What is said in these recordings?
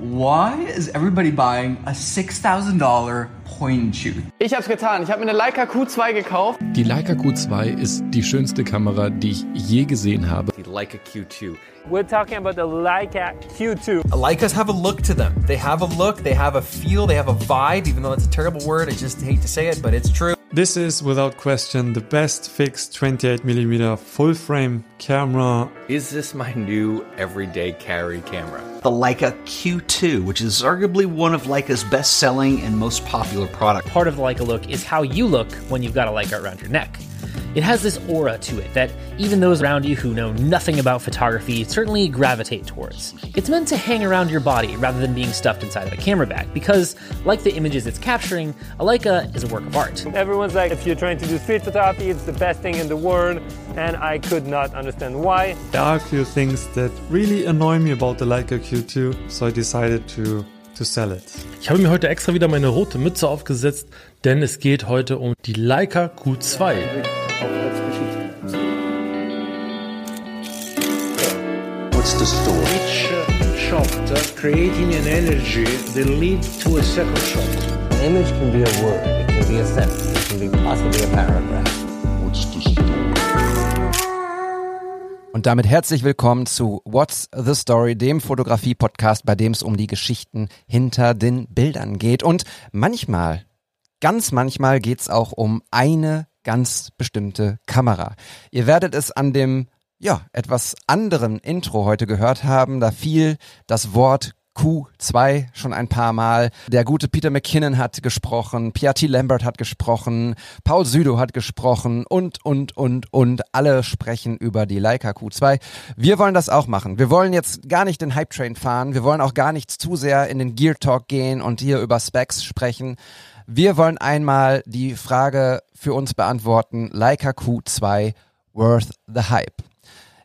why is everybody buying a $6,000 point and shoot? Ich hab's getan. Ich habe mir eine Leica Q2 gekauft. Die Leica Q2 ist die schönste Kamera, die ich je gesehen habe. Die Leica Q2. We're talking about the Leica Q2. Leicas have a look to them. They have a look, they have a feel, they have a vibe, even though it's a terrible word. I just hate to say it, but it's true. This is without question the best fixed 28mm full frame camera. Is this my new everyday carry camera? The Leica Q2, which is arguably one of Leica's best selling and most popular products. Part of the Leica look is how you look when you've got a Leica around your neck. It has this aura to it that even those around you who know nothing about photography certainly gravitate towards. It's meant to hang around your body rather than being stuffed inside of a camera bag because, like the images it's capturing, a Leica is a work of art. Everyone's like, if you're trying to do street photography, it's the best thing in the world, and I could not understand why. There are a few things that really annoy me about the Leica Q2, so I decided to to sell it. Ich habe mir heute extra wieder meine rote Mütze aufgesetzt, denn es geht heute um die Leica Q2. What's the story? Each shot creating an energy that leads to a second shot. An image can be a word, it can be a sentence, it can be possibly a paragraph. What's the story? Und damit herzlich willkommen zu What's the Story, dem Fotografie-Podcast, bei dem es um die Geschichten hinter den Bildern geht. Und manchmal, ganz manchmal geht's auch um eine ganz bestimmte Kamera. Ihr werdet es an dem ja, etwas anderen Intro heute gehört haben. Da fiel das Wort Q2 schon ein paar Mal. Der gute Peter McKinnon hat gesprochen, Piatti Lambert hat gesprochen, Paul Südo hat gesprochen und, und, und, und alle sprechen über die Leica Q2. Wir wollen das auch machen. Wir wollen jetzt gar nicht den Hype Train fahren. Wir wollen auch gar nicht zu sehr in den Gear Talk gehen und hier über Specs sprechen. Wir wollen einmal die Frage für uns beantworten. Leica Q2 worth the hype?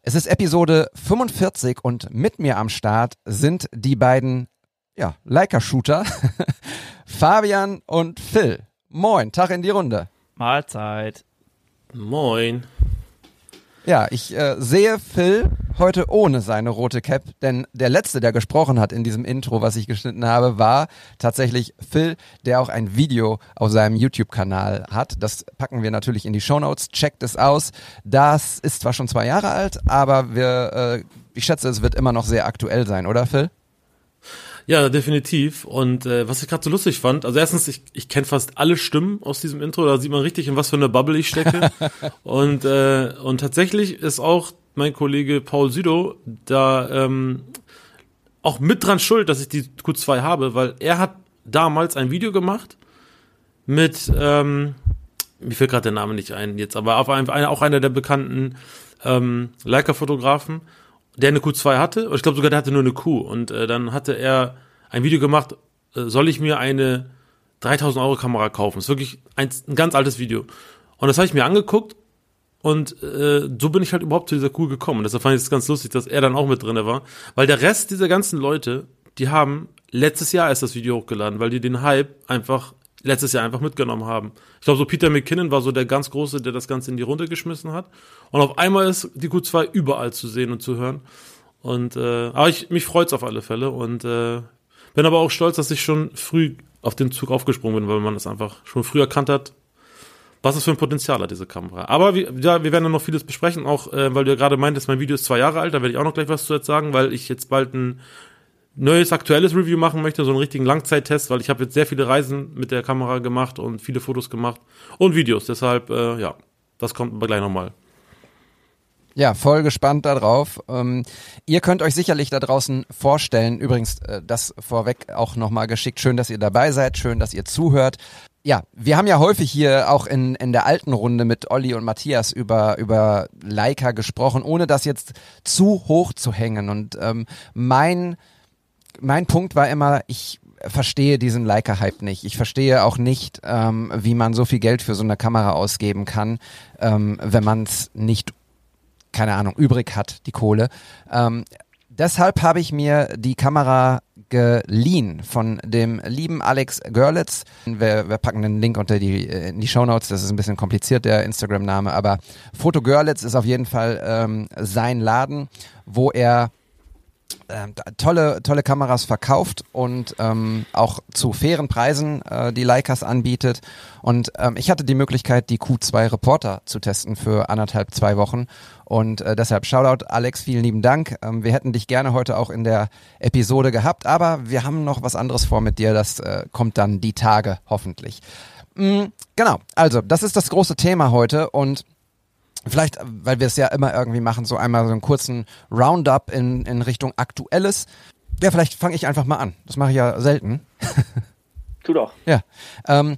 Es ist Episode 45 und mit mir am Start sind die beiden ja, Leica-Shooter, Fabian und Phil. Moin, Tag in die Runde. Mahlzeit. Moin. Ja, ich äh, sehe Phil heute ohne seine rote Cap, denn der letzte, der gesprochen hat in diesem Intro, was ich geschnitten habe, war tatsächlich Phil, der auch ein Video auf seinem YouTube-Kanal hat. Das packen wir natürlich in die Show Notes. Checkt es aus. Das ist zwar schon zwei Jahre alt, aber wir, äh, ich schätze, es wird immer noch sehr aktuell sein, oder Phil? Ja, definitiv. Und äh, was ich gerade so lustig fand, also erstens, ich, ich kenne fast alle Stimmen aus diesem Intro, da sieht man richtig, in was für eine Bubble ich stecke. und, äh, und tatsächlich ist auch mein Kollege Paul Südo da ähm, auch mit dran schuld, dass ich die Q2 habe, weil er hat damals ein Video gemacht mit, ähm, mir fällt gerade der Name nicht ein jetzt, aber auf ein, auch einer der bekannten ähm, Leica-Fotografen, der eine Q2 hatte, ich glaube sogar der hatte nur eine Q und äh, dann hatte er ein Video gemacht, äh, soll ich mir eine 3000 Euro Kamera kaufen? Das ist wirklich ein, ein ganz altes Video. Und das habe ich mir angeguckt und äh, so bin ich halt überhaupt zu dieser Q gekommen. Und deshalb fand ich es ganz lustig, dass er dann auch mit drinne war, weil der Rest dieser ganzen Leute, die haben letztes Jahr erst das Video hochgeladen, weil die den Hype einfach letztes Jahr einfach mitgenommen haben. Ich glaube, so Peter McKinnon war so der ganz Große, der das Ganze in die Runde geschmissen hat. Und auf einmal ist die Q2 überall zu sehen und zu hören. Und äh, aber ich, mich freut's auf alle Fälle und äh, bin aber auch stolz, dass ich schon früh auf den Zug aufgesprungen bin, weil man das einfach schon früh erkannt hat, was es für ein Potenzial hat, diese Kamera. Aber wir, ja, wir werden dann noch vieles besprechen, auch äh, weil du ja gerade meintest, mein Video ist zwei Jahre alt, da werde ich auch noch gleich was zu jetzt sagen, weil ich jetzt bald ein neues aktuelles Review machen möchte, so einen richtigen Langzeittest, weil ich habe jetzt sehr viele Reisen mit der Kamera gemacht und viele Fotos gemacht und Videos. Deshalb, äh, ja, das kommt aber gleich nochmal. Ja, voll gespannt darauf. Ähm, ihr könnt euch sicherlich da draußen vorstellen, übrigens äh, das vorweg auch nochmal geschickt, schön, dass ihr dabei seid, schön, dass ihr zuhört. Ja, wir haben ja häufig hier auch in, in der alten Runde mit Olli und Matthias über, über Leica gesprochen, ohne das jetzt zu hoch zu hängen. Und ähm, mein mein Punkt war immer, ich verstehe diesen Leica-Hype nicht. Ich verstehe auch nicht, ähm, wie man so viel Geld für so eine Kamera ausgeben kann, ähm, wenn man es nicht, keine Ahnung, übrig hat, die Kohle. Ähm, deshalb habe ich mir die Kamera geliehen von dem lieben Alex Görlitz. Wir, wir packen den Link unter die, äh, in die Show Notes. Das ist ein bisschen kompliziert, der Instagram-Name, aber Foto Görlitz ist auf jeden Fall ähm, sein Laden, wo er äh, tolle, tolle Kameras verkauft und ähm, auch zu fairen Preisen äh, die Leicas anbietet. Und ähm, ich hatte die Möglichkeit, die Q2 Reporter zu testen für anderthalb, zwei Wochen. Und äh, deshalb Shoutout, Alex, vielen lieben Dank. Ähm, wir hätten dich gerne heute auch in der Episode gehabt, aber wir haben noch was anderes vor mit dir. Das äh, kommt dann die Tage hoffentlich. Mm, genau, also das ist das große Thema heute und Vielleicht, weil wir es ja immer irgendwie machen, so einmal so einen kurzen Roundup in, in Richtung Aktuelles. Ja, vielleicht fange ich einfach mal an. Das mache ich ja selten. Tu doch. Ja. Ähm,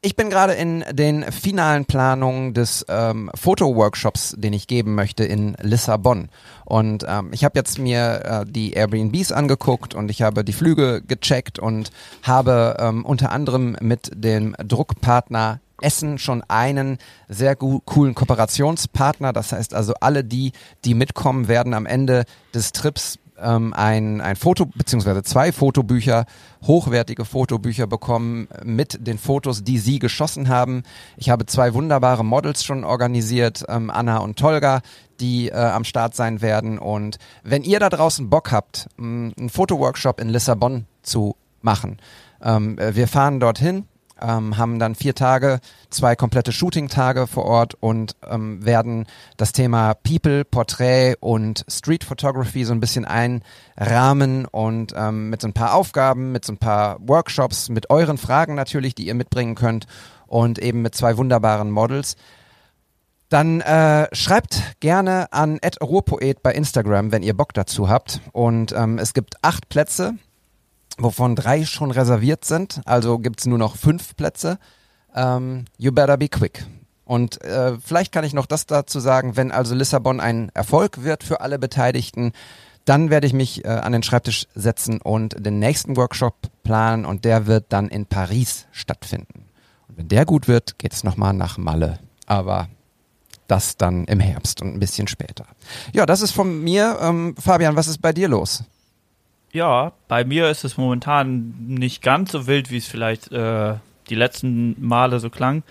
ich bin gerade in den finalen Planungen des ähm, Fotoworkshops, den ich geben möchte in Lissabon. Und ähm, ich habe jetzt mir äh, die Airbnbs angeguckt und ich habe die Flüge gecheckt und habe ähm, unter anderem mit dem Druckpartner Essen schon einen sehr coolen Kooperationspartner. Das heißt also, alle die, die mitkommen, werden am Ende des Trips ähm, ein, ein Foto beziehungsweise zwei Fotobücher, hochwertige Fotobücher bekommen mit den Fotos, die sie geschossen haben. Ich habe zwei wunderbare Models schon organisiert, ähm, Anna und Tolga, die äh, am Start sein werden. Und wenn ihr da draußen Bock habt, einen Fotoworkshop in Lissabon zu machen, ähm, wir fahren dorthin ähm, haben dann vier Tage, zwei komplette Shooting-Tage vor Ort und ähm, werden das Thema People, Porträt und Street Photography so ein bisschen einrahmen und ähm, mit so ein paar Aufgaben, mit so ein paar Workshops, mit euren Fragen natürlich, die ihr mitbringen könnt und eben mit zwei wunderbaren Models. Dann äh, schreibt gerne an Ruhrpoet bei Instagram, wenn ihr Bock dazu habt. Und ähm, es gibt acht Plätze wovon drei schon reserviert sind. Also gibt's nur noch fünf Plätze. Ähm, you better be quick. Und äh, vielleicht kann ich noch das dazu sagen, wenn also Lissabon ein Erfolg wird für alle Beteiligten, dann werde ich mich äh, an den Schreibtisch setzen und den nächsten Workshop planen und der wird dann in Paris stattfinden. Und wenn der gut wird, geht's nochmal nach Malle. Aber das dann im Herbst und ein bisschen später. Ja, das ist von mir. Ähm, Fabian, was ist bei dir los? Ja, bei mir ist es momentan nicht ganz so wild, wie es vielleicht äh, die letzten Male so klang.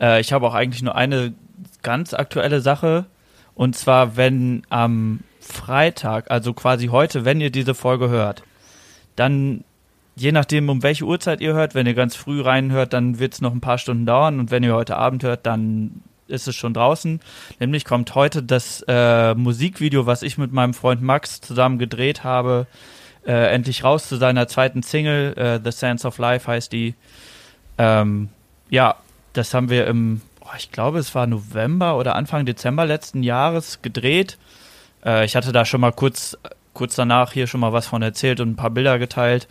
Äh, ich habe auch eigentlich nur eine ganz aktuelle Sache. Und zwar, wenn am Freitag, also quasi heute, wenn ihr diese Folge hört, dann je nachdem, um welche Uhrzeit ihr hört, wenn ihr ganz früh reinhört, dann wird es noch ein paar Stunden dauern. Und wenn ihr heute Abend hört, dann ist es schon draußen. Nämlich kommt heute das äh, Musikvideo, was ich mit meinem Freund Max zusammen gedreht habe, äh, endlich raus zu seiner zweiten Single, äh, The Sense of Life heißt die. Ähm, ja, das haben wir im, oh, ich glaube, es war November oder Anfang Dezember letzten Jahres gedreht. Äh, ich hatte da schon mal kurz, kurz danach hier schon mal was von erzählt und ein paar Bilder geteilt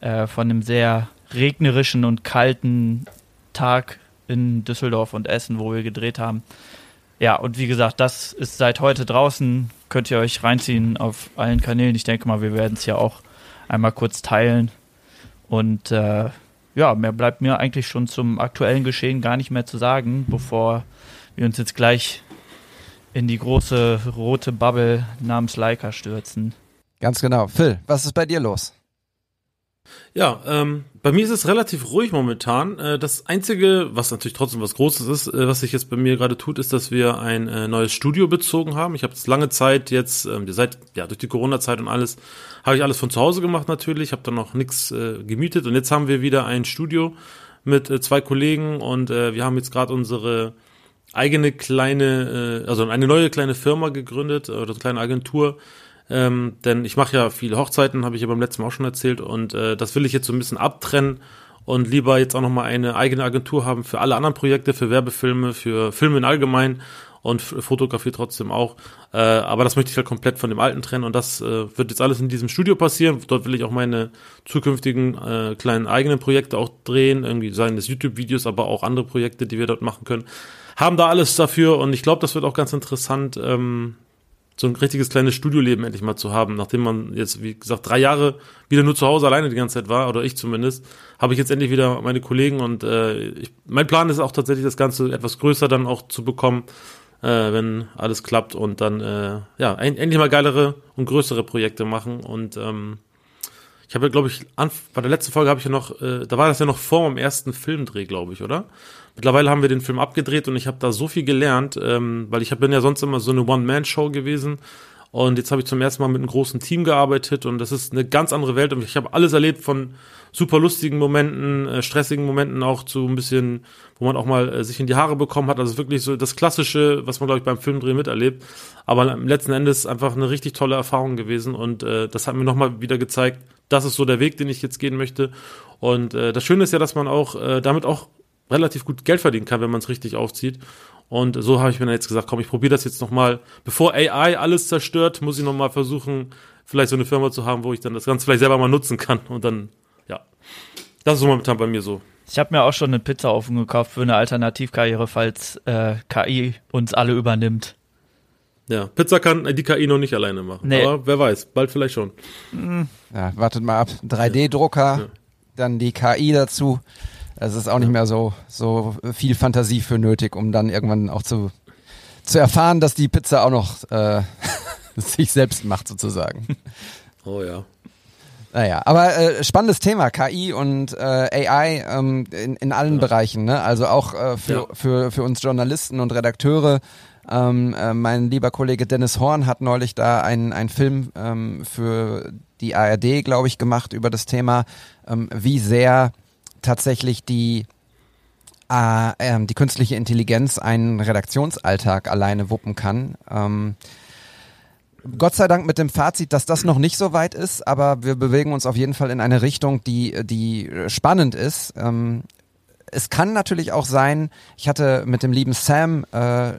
äh, von einem sehr regnerischen und kalten Tag in Düsseldorf und Essen, wo wir gedreht haben. Ja, und wie gesagt, das ist seit heute draußen. Könnt ihr euch reinziehen auf allen Kanälen. Ich denke mal, wir werden es ja auch einmal kurz teilen. Und äh, ja, mehr bleibt mir eigentlich schon zum aktuellen Geschehen gar nicht mehr zu sagen, bevor wir uns jetzt gleich in die große rote Bubble namens Leica stürzen. Ganz genau. Phil, was ist bei dir los? Ja, ähm, bei mir ist es relativ ruhig momentan. Äh, das Einzige, was natürlich trotzdem was Großes ist, äh, was sich jetzt bei mir gerade tut, ist, dass wir ein äh, neues Studio bezogen haben. Ich habe es lange Zeit jetzt, ähm, seit ja durch die Corona-Zeit und alles, habe ich alles von zu Hause gemacht natürlich, habe dann noch nichts gemietet und jetzt haben wir wieder ein Studio mit zwei Kollegen und wir haben jetzt gerade unsere eigene kleine, also eine neue kleine Firma gegründet oder eine kleine Agentur ähm, denn ich mache ja viele Hochzeiten, habe ich ja beim letzten Mal auch schon erzählt. Und äh, das will ich jetzt so ein bisschen abtrennen und lieber jetzt auch nochmal eine eigene Agentur haben für alle anderen Projekte, für Werbefilme, für Filme in allgemein und Fotografie trotzdem auch. Äh, aber das möchte ich halt komplett von dem alten trennen und das äh, wird jetzt alles in diesem Studio passieren. Dort will ich auch meine zukünftigen äh, kleinen eigenen Projekte auch drehen, irgendwie seien das YouTube-Videos, aber auch andere Projekte, die wir dort machen können. Haben da alles dafür und ich glaube, das wird auch ganz interessant, ähm, so ein richtiges kleines Studioleben endlich mal zu haben. Nachdem man jetzt, wie gesagt, drei Jahre wieder nur zu Hause alleine die ganze Zeit war, oder ich zumindest, habe ich jetzt endlich wieder meine Kollegen und äh, ich, mein Plan ist auch tatsächlich, das Ganze etwas größer dann auch zu bekommen, äh, wenn alles klappt und dann äh, ja endlich mal geilere und größere Projekte machen und ähm, ich habe ja, glaube ich, bei der letzten Folge habe ich ja noch, äh, da war das ja noch vor meinem ersten Filmdreh, glaube ich, oder? Mittlerweile haben wir den Film abgedreht und ich habe da so viel gelernt, ähm, weil ich hab, bin ja sonst immer so eine One-Man-Show gewesen Und jetzt habe ich zum ersten Mal mit einem großen Team gearbeitet und das ist eine ganz andere Welt. Und ich habe alles erlebt von super lustigen Momenten, äh, stressigen Momenten auch zu ein bisschen, wo man auch mal äh, sich in die Haare bekommen hat. Also wirklich so das Klassische, was man, glaube ich, beim Filmdrehen miterlebt. Aber letzten Endes einfach eine richtig tolle Erfahrung gewesen. Und äh, das hat mir nochmal wieder gezeigt, das ist so der Weg, den ich jetzt gehen möchte. Und äh, das Schöne ist ja, dass man auch äh, damit auch relativ gut Geld verdienen kann, wenn man es richtig aufzieht. Und so habe ich mir dann jetzt gesagt, komm, ich probiere das jetzt nochmal. Bevor AI alles zerstört, muss ich nochmal versuchen, vielleicht so eine Firma zu haben, wo ich dann das Ganze vielleicht selber mal nutzen kann. Und dann, ja, das ist so momentan bei mir so. Ich habe mir auch schon einen Pizzaofen gekauft für eine Alternativkarriere, falls äh, KI uns alle übernimmt. Ja, Pizza kann die KI noch nicht alleine machen. Nee. Aber wer weiß, bald vielleicht schon. Ja, wartet mal ab. 3D-Drucker, ja. dann die KI dazu. Es ist auch nicht mehr so, so viel Fantasie für nötig, um dann irgendwann auch zu, zu erfahren, dass die Pizza auch noch äh, sich selbst macht, sozusagen. Oh ja. Naja, aber äh, spannendes Thema, KI und äh, AI ähm, in, in allen ja. Bereichen, ne? Also auch äh, für, ja. für, für uns Journalisten und Redakteure. Ähm, äh, mein lieber Kollege Dennis Horn hat neulich da einen, einen Film ähm, für die ARD, glaube ich, gemacht über das Thema, ähm, wie sehr tatsächlich die äh, äh, die künstliche Intelligenz einen Redaktionsalltag alleine wuppen kann. Ähm, Gott sei Dank mit dem Fazit, dass das noch nicht so weit ist, aber wir bewegen uns auf jeden Fall in eine Richtung, die, die spannend ist. Ähm, es kann natürlich auch sein, ich hatte mit dem lieben Sam, äh,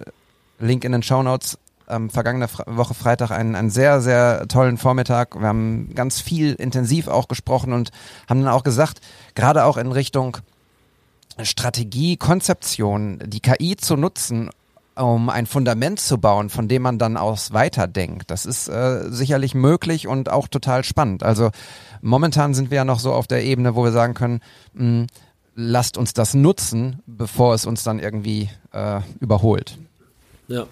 Link in den Show Notes, ähm, vergangene Woche Freitag einen, einen sehr, sehr tollen Vormittag. Wir haben ganz viel intensiv auch gesprochen und haben dann auch gesagt, gerade auch in Richtung Strategie, Konzeption, die KI zu nutzen, um ein Fundament zu bauen, von dem man dann aus weiterdenkt. Das ist äh, sicherlich möglich und auch total spannend. Also momentan sind wir ja noch so auf der Ebene, wo wir sagen können, mh, hm, lasst uns das nutzen, bevor es uns dann irgendwie äh, überholt. Ja.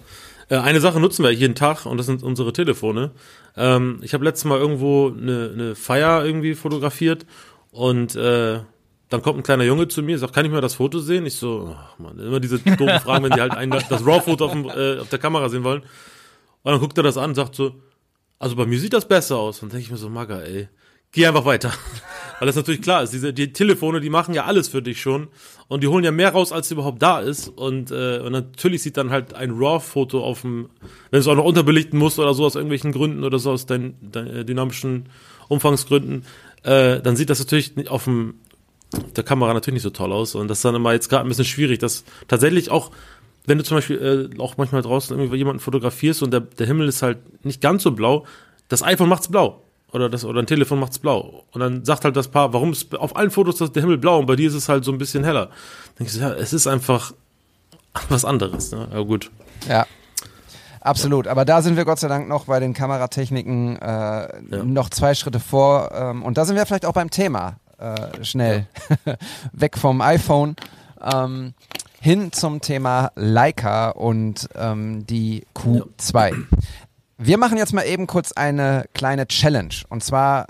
Äh, eine Sache nutzen wir jeden Tag und das sind unsere Telefone. Ähm, ich habe letztes Mal irgendwo eine, eine Feier irgendwie fotografiert und äh, dann kommt ein kleiner Junge zu mir, sagt, kann ich mal das Foto sehen? Ich so, ach man, immer diese doofen Fragen, wenn die halt ein, das RAW-Foto auf, äh, auf der Kamera sehen wollen. Und dann guckt er das an und sagt so, also bei mir sieht das besser aus. Und dann denke ich mir so, Maga, ey, geh einfach weiter. Weil das natürlich klar ist, diese die Telefone, die machen ja alles für dich schon und die holen ja mehr raus, als überhaupt da ist. Und, äh, und natürlich sieht dann halt ein RAW-Foto auf dem, wenn du es auch noch unterbelichten musst oder so aus irgendwelchen Gründen oder so aus deinen, äh, dynamischen Umfangsgründen, äh, dann sieht das natürlich auf dem der Kamera natürlich nicht so toll aus. Und das ist dann immer jetzt gerade ein bisschen schwierig, dass tatsächlich auch, wenn du zum Beispiel äh, auch manchmal draußen irgendwie jemanden fotografierst und der, der Himmel ist halt nicht ganz so blau, das iPhone macht's blau. Oder das, oder ein Telefon macht's blau. Und dann sagt halt das Paar, warum ist auf allen Fotos der Himmel blau und bei dir ist es halt so ein bisschen heller. Dann denke ich, ja, es ist einfach was anderes, ne? Aber gut. Ja. Absolut, aber da sind wir Gott sei Dank noch bei den Kameratechniken äh, ja. noch zwei Schritte vor ähm, und da sind wir vielleicht auch beim Thema äh, schnell ja. weg vom iPhone ähm, hin zum Thema Leica und ähm, die Q2. Wir machen jetzt mal eben kurz eine kleine Challenge und zwar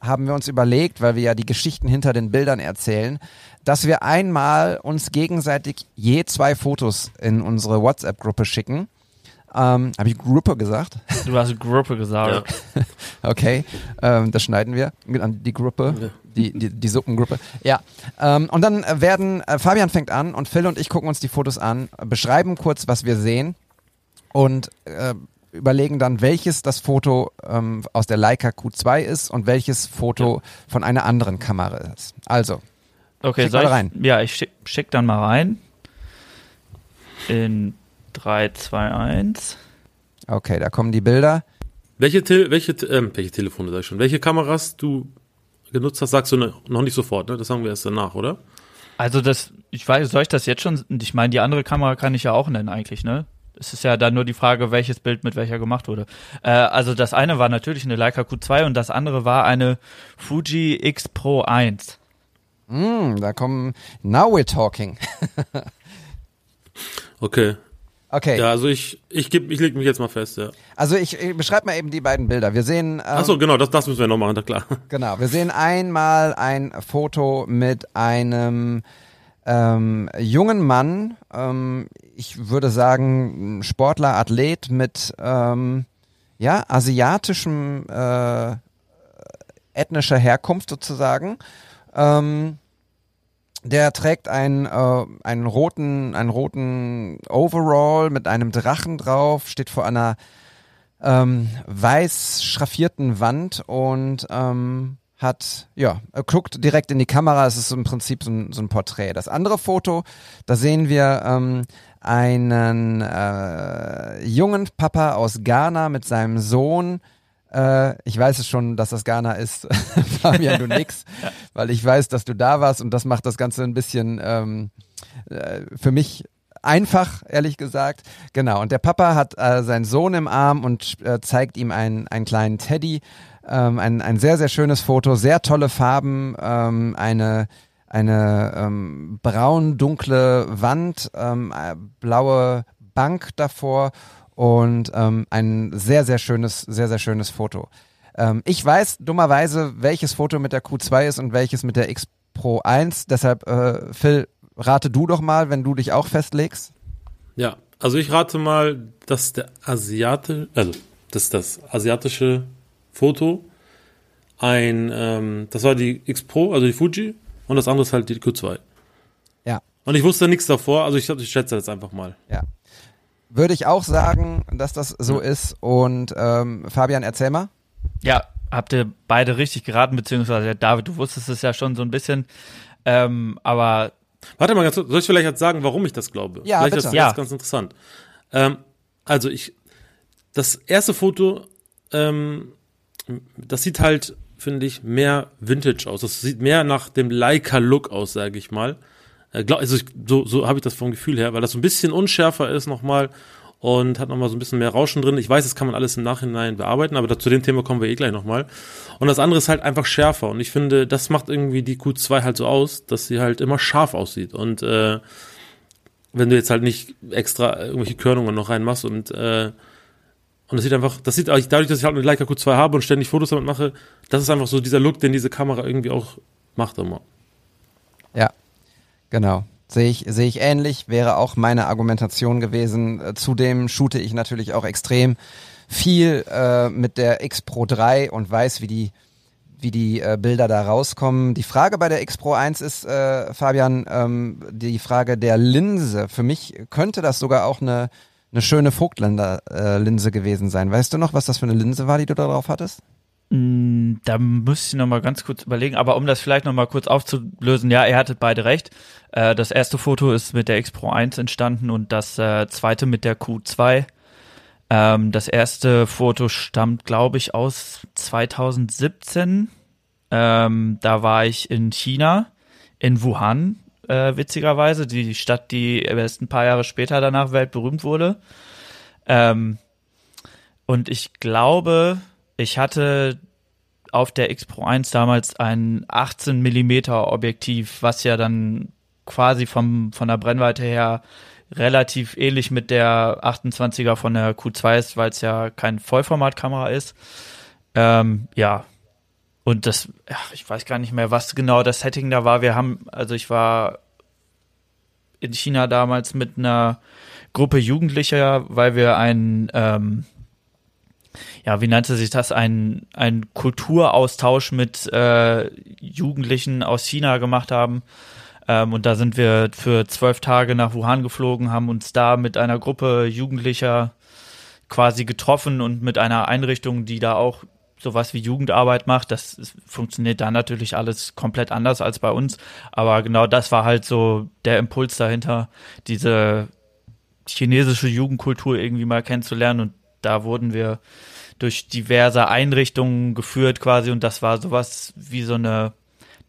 haben wir uns überlegt, weil wir ja die Geschichten hinter den Bildern erzählen, dass wir einmal uns gegenseitig je zwei Fotos in unsere WhatsApp-Gruppe schicken ähm, Habe ich Gruppe gesagt? Du hast Gruppe gesagt. Ja. okay, ähm, das schneiden wir. Die Gruppe, die, die, die Suppengruppe. Ja. Ähm, und dann werden, äh, Fabian fängt an und Phil und ich gucken uns die Fotos an, beschreiben kurz, was wir sehen und äh, überlegen dann, welches das Foto ähm, aus der Leica Q2 ist und welches Foto ja. von einer anderen Kamera ist. Also, okay, schick mal rein. ja, ich schick, schick dann mal rein. In 3, 2, 1. Okay, da kommen die Bilder. Welche, Te welche, äh, welche Telefone sag ich schon? Welche Kameras du genutzt hast, sagst du ne, noch nicht sofort, ne? Das sagen wir erst danach, oder? Also das, ich weiß, soll ich das jetzt schon? Ich meine, die andere Kamera kann ich ja auch nennen eigentlich, ne? Es ist ja dann nur die Frage, welches Bild mit welcher gemacht wurde. Äh, also das eine war natürlich eine Leica Q2 und das andere war eine Fuji X Pro 1. Mm, da kommen, now we're talking. okay. Okay. Ja, also ich, ich geb, ich leg mich jetzt mal fest, ja. Also ich, ich beschreibe mal eben die beiden Bilder. Wir sehen. Ähm, Ach so, genau, das, das müssen wir noch machen, da klar. Genau, wir sehen einmal ein Foto mit einem ähm, jungen Mann, ähm, ich würde sagen Sportler, Athlet mit ähm, ja, asiatischem äh, ethnischer Herkunft sozusagen. Ähm, der trägt einen, äh, einen roten, einen roten Overall mit einem Drachen drauf, steht vor einer ähm, weiß schraffierten Wand und ähm, hat, ja, er guckt direkt in die Kamera. Es ist im Prinzip so ein, so ein Porträt. Das andere Foto, da sehen wir ähm, einen äh, jungen Papa aus Ghana mit seinem Sohn. Äh, ich weiß es schon, dass das Ghana ist, Fabian, du nix, weil ich weiß, dass du da warst und das macht das Ganze ein bisschen ähm, äh, für mich einfach, ehrlich gesagt. Genau, und der Papa hat äh, seinen Sohn im Arm und äh, zeigt ihm einen, einen kleinen Teddy. Ähm, ein, ein sehr, sehr schönes Foto, sehr tolle Farben, ähm, eine, eine ähm, braun-dunkle Wand, ähm, äh, blaue Bank davor und ähm, ein sehr, sehr schönes, sehr, sehr schönes Foto. Ähm, ich weiß dummerweise, welches Foto mit der Q2 ist und welches mit der X Pro 1. Deshalb, äh, Phil, rate du doch mal, wenn du dich auch festlegst. Ja, also ich rate mal, dass der Asiate, also dass das asiatische Foto ein, ähm, das war die X Pro, also die Fuji, und das andere ist halt die Q2. Ja. Und ich wusste nichts davor, also ich, ich schätze jetzt einfach mal. Ja. Würde ich auch sagen, dass das so ist. Und ähm, Fabian, erzähl mal. Ja, habt ihr beide richtig geraten, beziehungsweise David, du wusstest es ja schon so ein bisschen. Ähm, aber Warte mal ganz kurz, soll ich vielleicht jetzt sagen, warum ich das glaube? Ja, vielleicht bitte. ist das Ja. jetzt ganz interessant. Ähm, also ich, das erste Foto, ähm, das sieht halt, finde ich, mehr Vintage aus. Das sieht mehr nach dem Leica-Look aus, sage ich mal. Äh, also so, so habe ich das vom Gefühl her, weil das so ein bisschen unschärfer ist nochmal und hat nochmal so ein bisschen mehr Rauschen drin. Ich weiß, das kann man alles im Nachhinein bearbeiten, aber zu dem Thema kommen wir eh gleich nochmal. Und das andere ist halt einfach schärfer. Und ich finde, das macht irgendwie die Q2 halt so aus, dass sie halt immer scharf aussieht. Und äh, wenn du jetzt halt nicht extra irgendwelche Körnungen noch reinmachst und äh, und das sieht einfach, das sieht eigentlich dadurch, dass ich halt eine Leica Q2 habe und ständig Fotos damit mache, das ist einfach so dieser Look, den diese Kamera irgendwie auch macht immer. Ja, genau. Sehe ich, sehe ich ähnlich, wäre auch meine Argumentation gewesen. Äh, Zudem shoote ich natürlich auch extrem viel äh, mit der X Pro 3 und weiß, wie die, wie die äh, Bilder da rauskommen. Die Frage bei der X Pro 1 ist, äh, Fabian, ähm, die Frage der Linse. Für mich könnte das sogar auch eine, eine schöne Vogtländer-Linse gewesen sein. Weißt du noch, was das für eine Linse war, die du da drauf hattest? Mm, Da müsste ich noch mal ganz kurz überlegen, aber um das vielleicht noch mal kurz aufzulösen, ja, ihr hattet beide recht. Äh, das erste Foto ist mit der X Pro 1 entstanden und das äh, zweite mit der Q2. Ähm, das erste Foto stammt, glaube ich, aus 2017. Ähm, da war ich in China, in Wuhan, äh, witzigerweise, die Stadt, die erst ein paar Jahre später danach weltberühmt wurde. Ähm, und ich glaube, ich hatte auf der X Pro 1 damals ein 18 Millimeter Objektiv, was ja dann quasi vom, von der Brennweite her relativ ähnlich mit der 28er von der Q2 ist, weil es ja kein Vollformatkamera ist. Ähm, ja. Und das, ach, ich weiß gar nicht mehr, was genau das Setting da war. Wir haben, also ich war in China damals mit einer Gruppe Jugendlicher, weil wir ein, ähm, ja, wie nannte sich das, ein, ein Kulturaustausch mit äh, Jugendlichen aus China gemacht haben. Ähm, und da sind wir für zwölf Tage nach Wuhan geflogen, haben uns da mit einer Gruppe Jugendlicher quasi getroffen und mit einer Einrichtung, die da auch sowas wie Jugendarbeit macht. Das ist, funktioniert da natürlich alles komplett anders als bei uns. Aber genau das war halt so der Impuls dahinter, diese chinesische Jugendkultur irgendwie mal kennenzulernen. Und da wurden wir durch diverse Einrichtungen geführt quasi. Und das war sowas wie so eine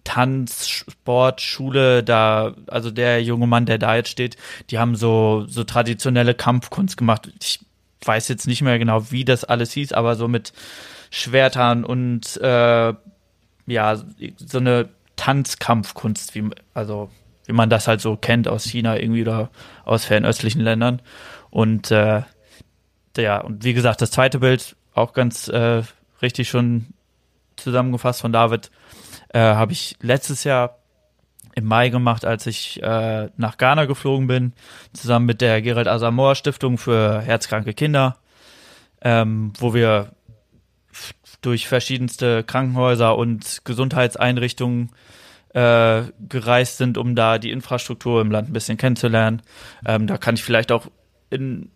Tanzsportschule, da, also der junge Mann, der da jetzt steht, die haben so, so traditionelle Kampfkunst gemacht. Ich weiß jetzt nicht mehr genau, wie das alles hieß, aber so mit Schwertern und äh, ja, so eine Tanzkampfkunst, wie, also wie man das halt so kennt aus China irgendwie oder aus fernöstlichen Ländern. Und äh, ja, und wie gesagt, das zweite Bild auch ganz äh, richtig schon zusammengefasst von David, äh, habe ich letztes Jahr im Mai gemacht, als ich äh, nach Ghana geflogen bin, zusammen mit der Gerald Asamoah Stiftung für herzkranke Kinder. ähm, wo wir durch verschiedenste Krankenhäuser und Gesundheitseinrichtungen äh, gereist sind, um da die Infrastruktur im Land ein bisschen kennenzulernen. Ähm, da kann ich vielleicht auch in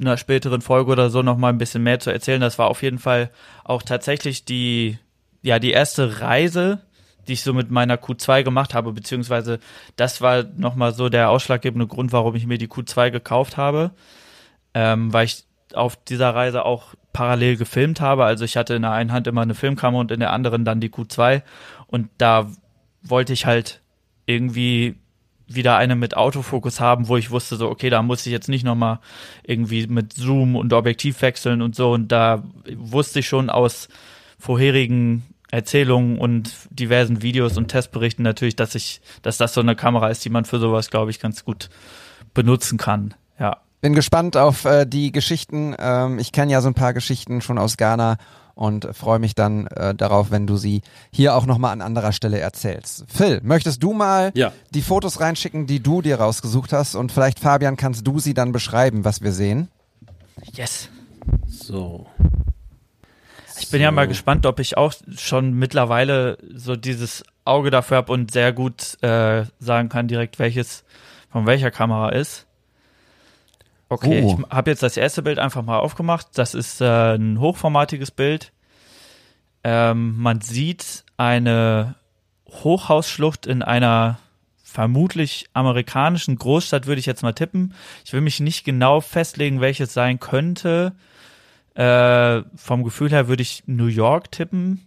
einer späteren Folge oder so noch mal ein bisschen mehr zu erzählen. Das war auf jeden Fall auch tatsächlich die, ja, die erste Reise, die ich so mit meiner Q2 gemacht habe, beziehungsweise das war noch mal so der ausschlaggebende Grund, warum ich mir die Q2 gekauft habe, ähm, weil ich auf dieser Reise auch parallel gefilmt habe. Also ich hatte in der einen Hand immer eine Filmkamera und in der anderen dann die Q2 und da wollte ich halt irgendwie wieder eine mit Autofokus haben, wo ich wusste so, okay, da muss ich jetzt nicht nochmal irgendwie mit Zoom und Objektiv wechseln und so. Und da wusste ich schon aus vorherigen Erzählungen und diversen Videos und Testberichten natürlich, dass ich, dass das so eine Kamera ist, die man für sowas, glaube ich, ganz gut benutzen kann. Ja. Bin gespannt auf äh, die Geschichten. Ähm, ich kenne ja so ein paar Geschichten schon aus Ghana und freue mich dann äh, darauf, wenn du sie hier auch nochmal an anderer Stelle erzählst. Phil, möchtest du mal Ja. die Fotos reinschicken, die du dir rausgesucht hast und vielleicht Fabian kannst du sie dann beschreiben, was wir sehen? Yes. So. Ich bin ja mal gespannt, ob ich auch schon mittlerweile so dieses Auge dafür habe und sehr gut äh, sagen kann direkt, welches von welcher Kamera ist. Okay, Oh. ich habe jetzt das erste Bild einfach mal aufgemacht. Das ist äh, ein hochformatiges Bild. Ähm, man sieht eine Hochhausschlucht in einer vermutlich amerikanischen Großstadt, würde ich jetzt mal tippen. Ich will mich nicht genau festlegen, welches sein könnte. Äh, vom Gefühl her würde ich New York tippen.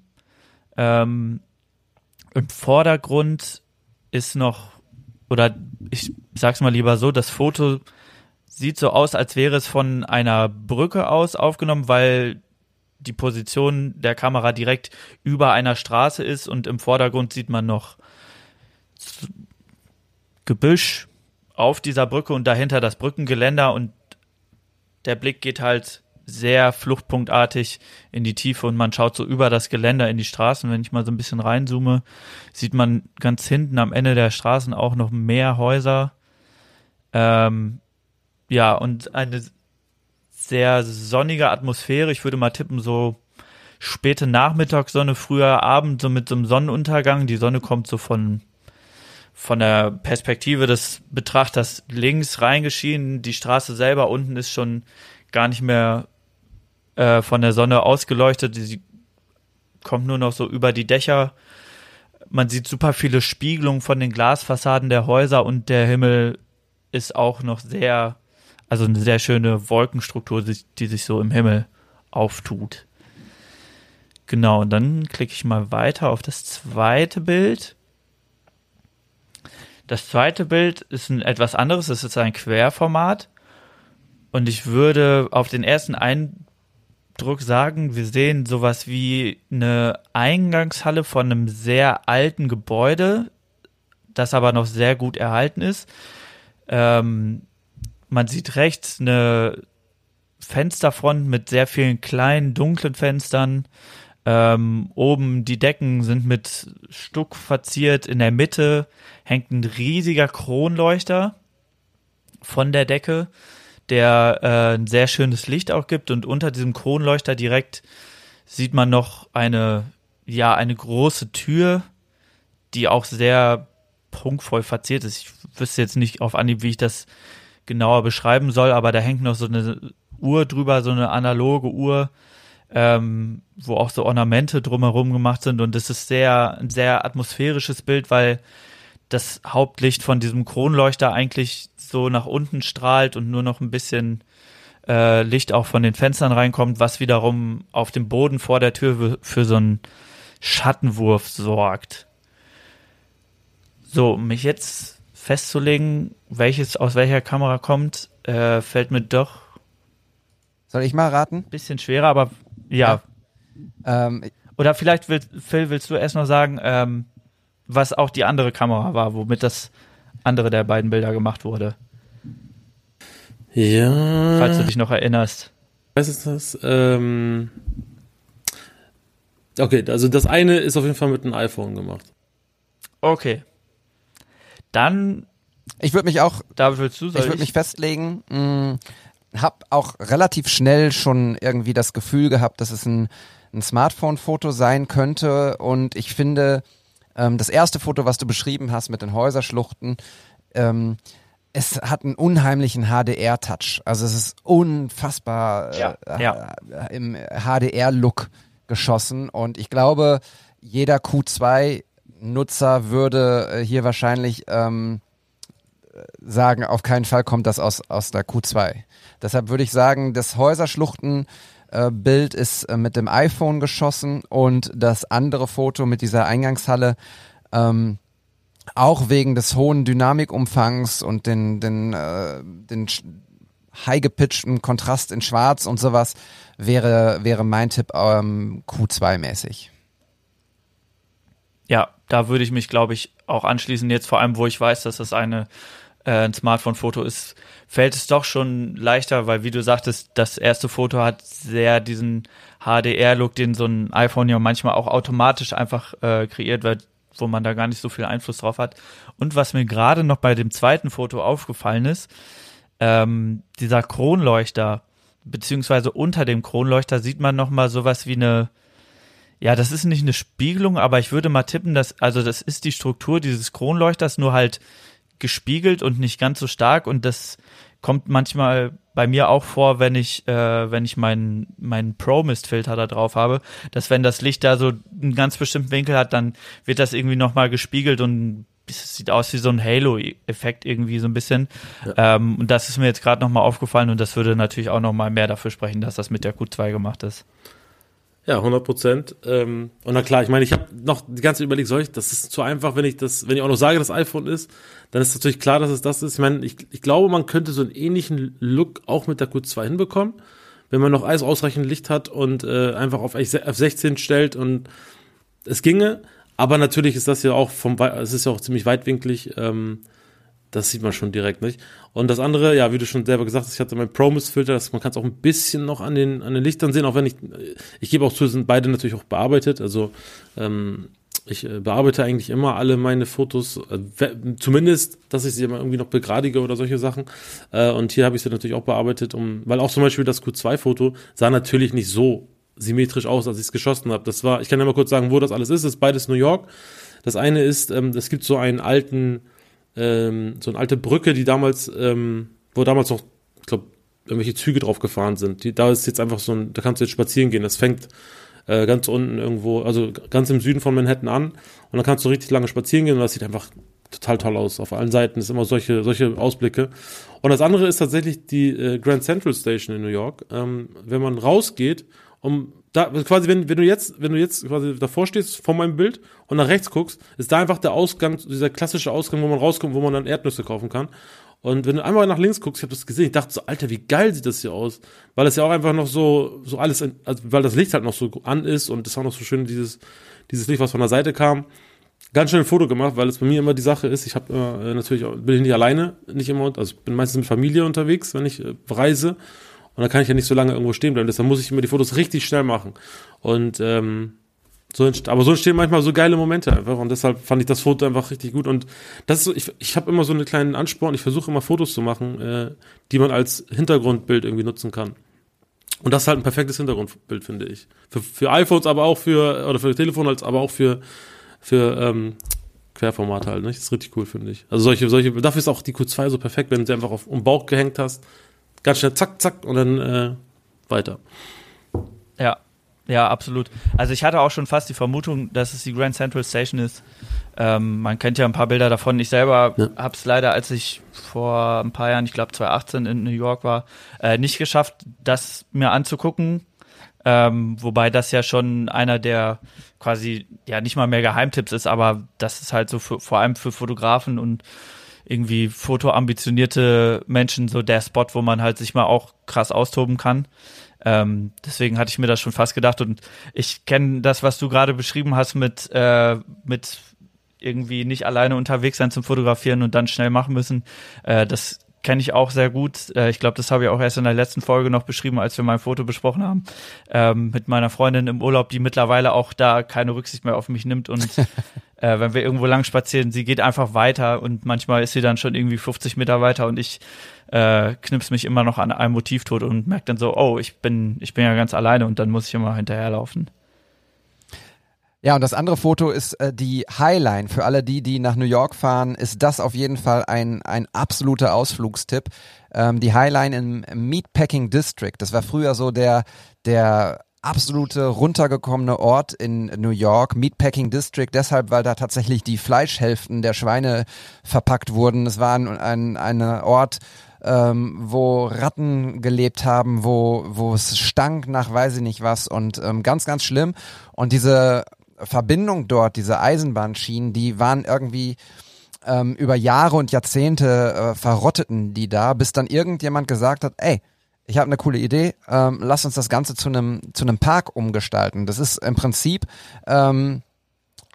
Ähm, Im Vordergrund ist noch, oder ich sag's mal lieber so, das Foto sieht so aus, als wäre es von einer Brücke aus aufgenommen, weil die Position der Kamera direkt über einer Straße ist und im Vordergrund sieht man noch Gebüsch auf dieser Brücke und dahinter das Brückengeländer und der Blick geht halt sehr fluchtpunktartig in die Tiefe und man schaut so über das Geländer in die Straßen. Wenn ich mal so ein bisschen reinzoome, sieht man ganz hinten am Ende der Straßen auch noch mehr Häuser. Ähm, ja, und eine sehr sonnige Atmosphäre. Ich würde mal tippen, so späte Nachmittagssonne, früher Abend, so mit so einem Sonnenuntergang. Die Sonne kommt so von, von der Perspektive des Betrachters links reingeschienen. Die Straße selber unten ist schon gar nicht mehr äh, von der Sonne ausgeleuchtet. Sie kommt nur noch so über die Dächer. Man sieht super viele Spiegelungen von den Glasfassaden der Häuser und der Himmel ist auch noch sehr, also eine sehr schöne Wolkenstruktur, die, sich so im Himmel auftut. Genau, und dann klicke ich mal weiter auf das zweite Bild. Das zweite Bild ist ein etwas anderes, es ist ein Querformat. Und ich würde auf den ersten Eindruck sagen, wir sehen sowas wie eine Eingangshalle von einem sehr alten Gebäude, das aber noch sehr gut erhalten ist. Ähm, man sieht rechts eine Fensterfront mit sehr vielen kleinen, dunklen Fenstern. Ähm, oben die Decken sind mit Stuck verziert. In der Mitte hängt ein riesiger Kronleuchter von der Decke, der äh, ein sehr schönes Licht auch gibt. Und unter diesem Kronleuchter direkt sieht man noch eine, ja, eine große Tür, die auch sehr prunkvoll verziert ist. Ich wüsste jetzt nicht auf Anhieb, wie ich das genauer beschreiben soll, aber da hängt noch so eine Uhr drüber, so eine analoge Uhr, ähm, wo auch so Ornamente drumherum gemacht sind und es ist sehr, ein sehr atmosphärisches Bild, weil das Hauptlicht von diesem Kronleuchter eigentlich so nach unten strahlt und nur noch ein bisschen äh, Licht auch von den Fenstern reinkommt, was wiederum auf dem Boden vor der Tür für so einen Schattenwurf sorgt. So, mich jetzt festzulegen, welches aus welcher Kamera kommt, äh, fällt mir doch Soll ich mal raten? bisschen schwerer, aber ja. Ähm, Oder vielleicht will, Phil, willst du erst noch sagen, ähm, was auch die andere Kamera war, womit das andere der beiden Bilder gemacht wurde, Ja. falls du dich noch erinnerst. Was ist das? Ähm okay, also das eine ist auf jeden Fall mit einem iPhone gemacht. Okay. Dann, ich würde mich auch, David, willst du? Soll ich würde mich festlegen. Mh, habe auch relativ schnell schon irgendwie das Gefühl gehabt, dass es ein, ein Smartphone-Foto sein könnte. Und ich finde, ähm, das erste Foto, was du beschrieben hast mit den Häuserschluchten, ähm, es hat einen unheimlichen HDR-Touch. Also es ist unfassbar Ja. äh, Ja. äh, im HDR-Look geschossen. Und ich glaube, jeder Q2-Nutzer würde äh, hier wahrscheinlich ähm, sagen, auf keinen Fall kommt das aus, aus der Q2. Deshalb würde ich sagen, das Häuserschluchten-Bild ist äh, mit dem iPhone geschossen und das andere Foto mit dieser Eingangshalle ähm, auch wegen des hohen Dynamikumfangs und den, den, äh, den high gepitchten Kontrast in Schwarz und sowas wäre, wäre mein Tipp ähm, Q2-mäßig. Ja, da würde ich mich, glaube ich, auch anschließen. Jetzt vor allem, wo ich weiß, dass das eine äh, ein Smartphone-Foto ist, fällt es doch schon leichter, weil wie du sagtest, das erste Foto hat sehr diesen HDR-Look, den so ein iPhone ja manchmal auch automatisch einfach äh, kreiert wird, wo man da gar nicht so viel Einfluss drauf hat. Und was mir gerade noch bei dem zweiten Foto aufgefallen ist, ähm, dieser Kronleuchter, beziehungsweise unter dem Kronleuchter sieht man noch mal sowas wie eine ja, das ist nicht eine Spiegelung, aber ich würde mal tippen, dass, also das ist die Struktur dieses Kronleuchters, nur halt gespiegelt und nicht ganz so stark und das kommt manchmal bei mir auch vor, wenn ich, äh, wenn ich meinen meinen Pro-Mist-Filter da drauf habe, dass wenn das Licht da so einen ganz bestimmten Winkel hat, dann wird das irgendwie nochmal gespiegelt und es sieht aus wie so ein Halo-Effekt irgendwie so ein bisschen. Ähm, und das ist mir jetzt gerade nochmal aufgefallen und das würde natürlich auch nochmal mehr dafür sprechen, dass das mit der Q2 gemacht ist. Ja, 100 Prozent. Ähm, und na klar, ich meine, ich habe noch die ganze Zeit überlegt, soll ich, das ist zu einfach, wenn ich das, wenn ich auch noch sage, dass iPhone ist, dann ist natürlich klar, dass es das ist. Ich meine, ich, ich glaube, man könnte so einen ähnlichen Look auch mit der Q2 hinbekommen, wenn man noch alles ausreichend Licht hat und äh, einfach auf F16 stellt und es ginge. Aber natürlich ist das ja auch vom, es ist ja auch ziemlich weitwinklig, ähm, das sieht man schon direkt nicht. Und das andere, ja, wie du schon selber gesagt hast, ich hatte mein Promise-Filter, man kann es auch ein bisschen noch an den, an den Lichtern sehen, auch wenn ich, ich gebe auch zu, sind beide natürlich auch bearbeitet. Also ähm, ich äh, bearbeite eigentlich immer alle meine Fotos, äh, zumindest, dass ich sie immer irgendwie noch begradige oder solche Sachen. Äh, und hier habe ich sie natürlich auch bearbeitet, um, weil auch zum Beispiel das Q2-Foto sah natürlich nicht so symmetrisch aus, als ich es geschossen habe. Das war, ich kann ja mal kurz sagen, wo das alles ist. Das ist beides New York. Das eine ist, ähm, es gibt so einen alten, ähm, so eine alte Brücke, die damals, ähm, wo damals noch, ich glaube, irgendwelche Züge drauf gefahren sind. Die, da ist jetzt einfach so ein, da kannst du jetzt spazieren gehen. Das fängt äh, ganz unten irgendwo, also ganz im Süden von Manhattan an. Und dann kannst du richtig lange spazieren gehen und das sieht einfach total toll aus. Auf allen Seiten ist immer solche, solche Ausblicke. Und das andere ist tatsächlich die äh, Grand Central Station in New York. Ähm, wenn man rausgeht, um da quasi, wenn, wenn du jetzt, wenn du jetzt quasi davor stehst vor meinem Bild und nach rechts guckst, ist da einfach der Ausgang, dieser klassische Ausgang, wo man rauskommt, wo man dann Erdnüsse kaufen kann. Und wenn du einmal nach links guckst, ich habe das gesehen, ich dachte so, Alter, wie geil sieht das hier aus, weil das ja auch einfach noch so, so alles, also weil das Licht halt noch so an ist und das auch noch so schön dieses, dieses Licht, was von der Seite kam. Ganz schnell ein Foto gemacht, weil es bei mir immer die Sache ist, ich habe äh, natürlich bin ich nicht alleine, nicht immer, also ich bin meistens mit Familie unterwegs, wenn ich äh, reise. Und dann kann ich ja nicht so lange irgendwo stehen bleiben. Deshalb muss ich immer die Fotos richtig schnell machen. Und ähm, so aber so entstehen manchmal so geile Momente einfach. Und deshalb fand ich das Foto einfach richtig gut. Und das ist so, ich, ich habe immer so einen kleinen Ansporn, ich versuche immer Fotos zu machen, äh, die man als Hintergrundbild irgendwie nutzen kann. Und das ist halt ein perfektes Hintergrundbild, finde ich. Für, für iPhones, aber auch für, oder für Telefone, als aber auch für, für ähm, Querformat halt. Nicht? Das ist richtig cool, finde ich. Also solche, solche, dafür ist auch die Q2 so perfekt, wenn du sie einfach auf um Bauch gehängt hast. Ganz schnell zack, zack und dann äh, weiter. Ja, ja, absolut. Also ich hatte auch schon fast die Vermutung, dass es die Grand Central Station ist. Ähm, man kennt ja ein paar Bilder davon. Ich selber Ja. habe es leider, als ich vor ein paar Jahren, ich glaube 2018 in New York war, äh, nicht geschafft, das mir anzugucken. Ähm, wobei das ja schon einer der quasi, ja nicht mal mehr Geheimtipps ist, aber das ist halt so für, vor allem für Fotografen und irgendwie fotoambitionierte Menschen so der Spot, wo man halt sich mal auch krass austoben kann. Ähm, deswegen hatte ich mir das schon fast gedacht und ich kenne das, was du gerade beschrieben hast mit, äh, mit irgendwie nicht alleine unterwegs sein zum Fotografieren und dann schnell machen müssen. Äh, das kenne ich auch sehr gut. Äh, ich glaube, das habe ich auch erst in der letzten Folge noch beschrieben, als wir mein Foto besprochen haben. Ähm, mit meiner Freundin im Urlaub, die mittlerweile auch da keine Rücksicht mehr auf mich nimmt und äh, wenn wir irgendwo lang spazieren, sie geht einfach weiter und manchmal ist sie dann schon irgendwie 50 Meter weiter und ich äh, knips mich immer noch an einem Motiv tot und merke dann so, oh, ich bin, ich bin ja ganz alleine und dann muss ich immer hinterherlaufen. Ja, und das andere Foto ist äh, die Highline. Für alle die, die nach New York fahren, ist das auf jeden Fall ein, ein absoluter Ausflugstipp. Ähm, die Highline im Meatpacking District. Das war früher so der, der absolute runtergekommene Ort in New York, Meatpacking District, deshalb, weil da tatsächlich die Fleischhälften der Schweine verpackt wurden. Es war ein, ein, ein Ort, ähm, wo Ratten gelebt haben, wo, wo es stank nach weiß ich nicht was und ähm, ganz, ganz schlimm. Und diese Verbindung dort, diese Eisenbahnschienen, die waren irgendwie ähm, über Jahre und Jahrzehnte äh, verrotteten die da, bis dann irgendjemand gesagt hat, ey, ich habe eine coole Idee, ähm, lass uns das Ganze zu einem zu einem Park umgestalten. Das ist im Prinzip ähm,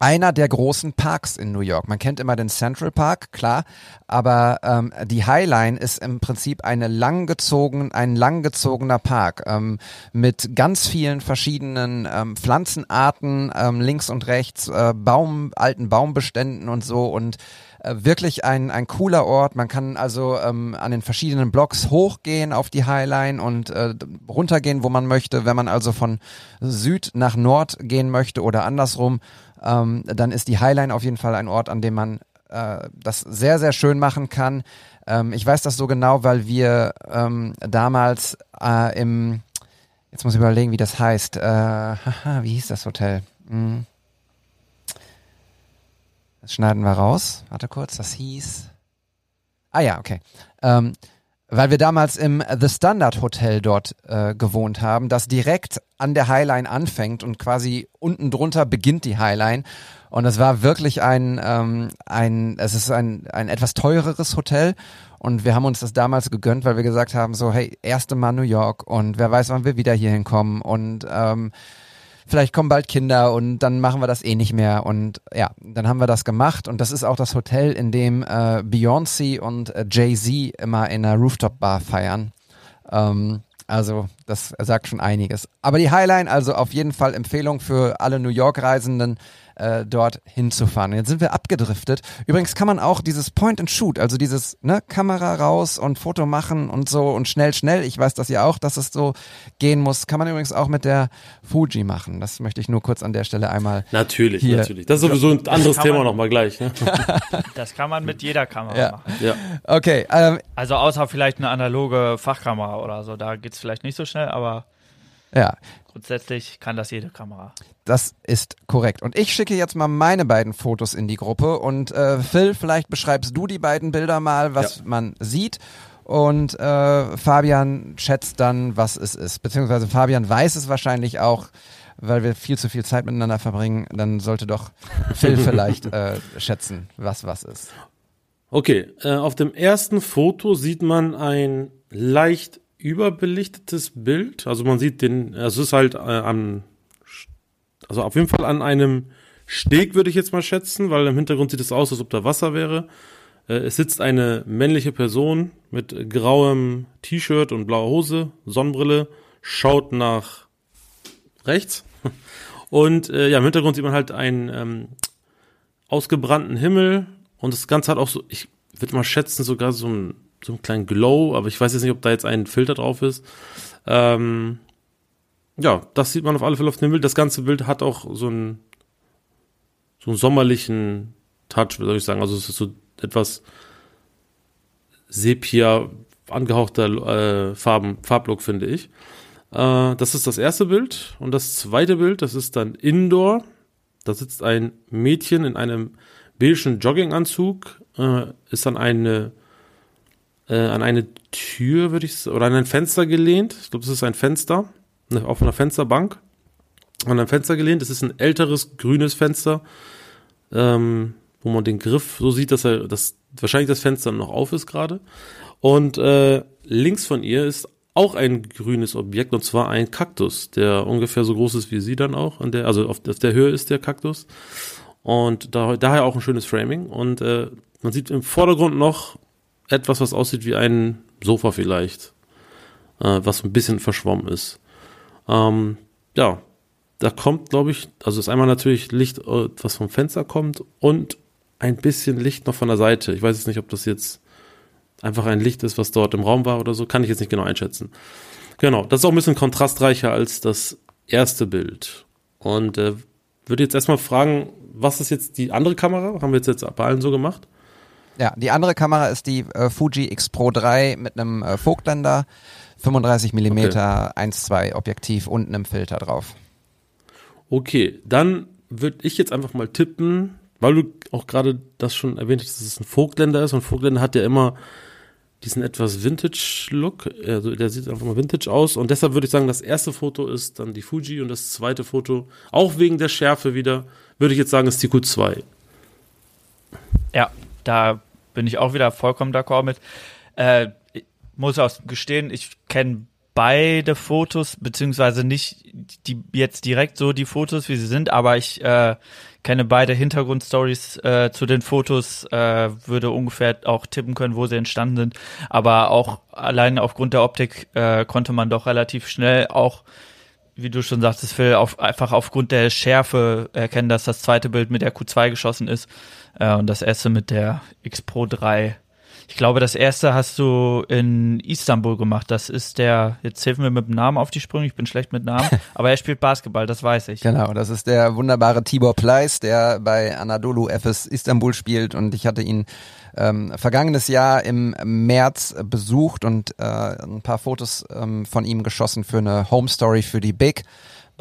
einer der großen Parks in New York. Man kennt immer den Central Park, klar, aber ähm, die Highline ist im Prinzip eine langgezogen, ein langgezogener Park ähm, mit ganz vielen verschiedenen ähm, Pflanzenarten ähm, links und rechts, äh, Baum, alten Baumbeständen und so und äh, wirklich ein, ein cooler Ort. Man kann also ähm, an den verschiedenen Blocks hochgehen auf die Highline und äh, runtergehen, wo man möchte. Wenn man also von Süd nach Nord gehen möchte oder andersrum, ähm, dann ist die Highline auf jeden Fall ein Ort, an dem man äh, das sehr, sehr schön machen kann. Ähm, ich weiß das so genau, weil wir ähm, damals äh, im, jetzt muss ich überlegen, wie das heißt, äh, haha, wie hieß das Hotel? Hm. Das schneiden wir raus. Warte kurz, das hieß. Ah ja, okay. Ähm, weil wir damals im The Standard Hotel dort äh, gewohnt haben, das direkt an der Highline anfängt und quasi unten drunter beginnt die Highline. Und es war wirklich ein, ähm, ein es ist ein, ein etwas teureres Hotel. Und wir haben uns das damals gegönnt, weil wir gesagt haben, so, hey, erste Mal New York und wer weiß, wann wir wieder hier hinkommen. Und ähm, vielleicht kommen bald Kinder und dann machen wir das eh nicht mehr. Und ja, dann haben wir das gemacht und das ist auch das Hotel, in dem äh, Beyoncé und äh, Jay-Z immer in einer Rooftop-Bar feiern. Ähm, also das sagt schon einiges. Aber die Highline, also auf jeden Fall Empfehlung für alle New York-Reisenden äh, dort hinzufahren. Jetzt sind wir abgedriftet. Übrigens kann man auch dieses Point and Shoot, also dieses ne, Kamera raus und Foto machen und so und schnell, schnell. Ich weiß das ja auch, dass es so gehen muss. Kann man übrigens auch mit der Fuji machen. Das möchte ich nur kurz an der Stelle einmal. Natürlich, hier. natürlich. Das ist sowieso ein anderes Thema nochmal gleich. Ne? Das kann man mit jeder Kamera Ja. machen. Ja. Okay, ähm, Also außer vielleicht eine analoge Fachkamera oder so, da geht's vielleicht nicht so schnell, aber ja. grundsätzlich kann das jede Kamera. Das ist korrekt. Und ich schicke jetzt mal meine beiden Fotos in die Gruppe. Und äh, Phil, vielleicht beschreibst du die beiden Bilder mal, was Ja. man sieht. Und äh, Fabian schätzt dann, was es ist. Beziehungsweise Fabian weiß es wahrscheinlich auch, weil wir viel zu viel Zeit miteinander verbringen. Dann sollte doch Phil vielleicht äh, schätzen, was was ist. Okay, äh, auf dem ersten Foto sieht man ein leicht überbelichtetes Bild. Also man sieht den, es ist halt äh, am, also auf jeden Fall an einem Steg würde ich jetzt mal schätzen, weil im Hintergrund sieht es aus, als ob da Wasser wäre. Äh, es sitzt eine männliche Person mit grauem T-Shirt und blauer Hose, Sonnenbrille, schaut nach rechts. Und äh, ja, im Hintergrund sieht man halt einen ähm, ausgebrannten Himmel und das Ganze hat auch so, ich würde mal schätzen, sogar so einen, so einen kleinen Glow, aber ich weiß jetzt nicht, ob da jetzt ein Filter drauf ist. Ähm, ja, das sieht man auf alle Fälle auf dem Bild. Das ganze Bild hat auch so einen, so einen sommerlichen Touch, soll ich sagen. Also es ist so etwas Sepia angehauchter äh, Farben, Farblook, finde ich. Äh, das ist das erste Bild. Und das zweite Bild, das ist dann Indoor. Da sitzt ein Mädchen in einem beigen Jogginganzug, äh, ist an eine, äh, an eine Tür, würde ich oder an ein Fenster gelehnt. Ich glaube, das ist ein Fenster, ne, auf einer Fensterbank. An ein Fenster gelehnt. Es ist ein älteres, grünes Fenster, ähm, wo man den Griff so sieht, dass er, dass wahrscheinlich das Fenster noch auf ist gerade. Und äh, links von ihr ist auch ein grünes Objekt und zwar ein Kaktus, der ungefähr so groß ist wie sie dann auch, der, also auf, auf der Höhe ist der Kaktus. Und da, daher auch ein schönes Framing. Und äh, man sieht im Vordergrund noch etwas, was aussieht wie ein Sofa vielleicht, äh, was ein bisschen verschwommen ist. Ähm, ja, da kommt, glaube ich, also ist einmal natürlich Licht, äh, was vom Fenster kommt und ein bisschen Licht noch von der Seite. Ich weiß jetzt nicht, ob das jetzt einfach ein Licht ist, was dort im Raum war oder so, kann ich jetzt nicht genau einschätzen. Genau, das ist auch ein bisschen kontrastreicher als das erste Bild. Und äh, würde jetzt erstmal fragen, was ist jetzt die andere Kamera? Haben wir jetzt, jetzt bei allen so gemacht? Ja, die andere Kamera ist die äh, Fuji X Pro 3 mit einem äh, Vogtländer, 35 mm okay. 1.2 Objektiv und einem Filter drauf. Okay, dann würde ich jetzt einfach mal tippen, weil du auch gerade das schon erwähnt hast, dass es ein Vogtländer ist und Vogtländer hat ja immer diesen etwas Vintage-Look. Also der sieht einfach mal Vintage aus. Und deshalb würde ich sagen, das erste Foto ist dann die Fuji und das zweite Foto, auch wegen der Schärfe wieder, würde ich jetzt sagen, ist die Q2. Ja, da bin ich auch wieder vollkommen d'accord mit. Äh, muss auch gestehen, ich kenne beide Fotos, beziehungsweise nicht die jetzt direkt so die Fotos, wie sie sind, aber ich äh, kenne beide Hintergrundstories äh, zu den Fotos, äh, würde ungefähr auch tippen können, wo sie entstanden sind. Aber auch allein aufgrund der Optik äh, konnte man doch relativ schnell auch, wie du schon sagtest, Phil, auf, einfach aufgrund der Schärfe erkennen, dass das zweite Bild mit der Q2 geschossen ist äh, und das erste mit der X Pro 3 ich glaube, das erste hast du in Istanbul gemacht. Das ist der, jetzt helfen wir mit dem Namen auf die Sprünge, ich bin schlecht mit Namen, aber er spielt Basketball, das weiß ich. Genau, das ist der wunderbare Tibor Pleiss, der bei Anadolu Efes Istanbul spielt und ich hatte ihn ähm, vergangenes Jahr im März besucht und äh, ein paar Fotos ähm, von ihm geschossen für eine Home Story für die Big.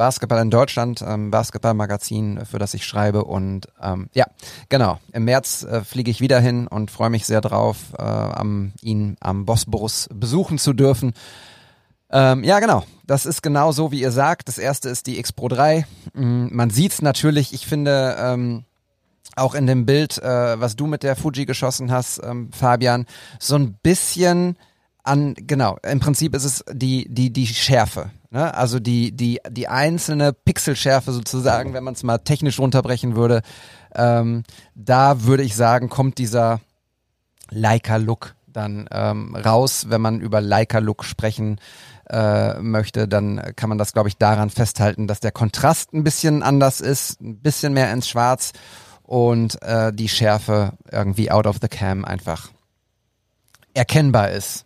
Basketball in Deutschland, ähm, Basketballmagazin, für das ich schreibe. Und ähm, ja, genau. Im März äh, fliege ich wieder hin und freue mich sehr drauf, äh, am, ihn am Bosporus besuchen zu dürfen. Ähm, ja, genau. Das ist genau so, wie ihr sagt. Das erste ist die X Pro 3. Mm, man sieht's natürlich. Ich finde ähm, auch in dem Bild, äh, was du mit der Fuji geschossen hast, ähm, Fabian, so ein bisschen an, genau, im Prinzip ist es die, die, die Schärfe. Ne? Also die, die, die einzelne Pixelschärfe sozusagen, wenn man es mal technisch runterbrechen würde, ähm, da würde ich sagen, kommt dieser Leica-Look dann ähm, raus. Wenn man über Leica-Look sprechen äh, möchte, dann kann man das, glaube ich, daran festhalten, dass der Kontrast ein bisschen anders ist, ein bisschen mehr ins Schwarz und äh, die Schärfe irgendwie out of the cam einfach erkennbar ist.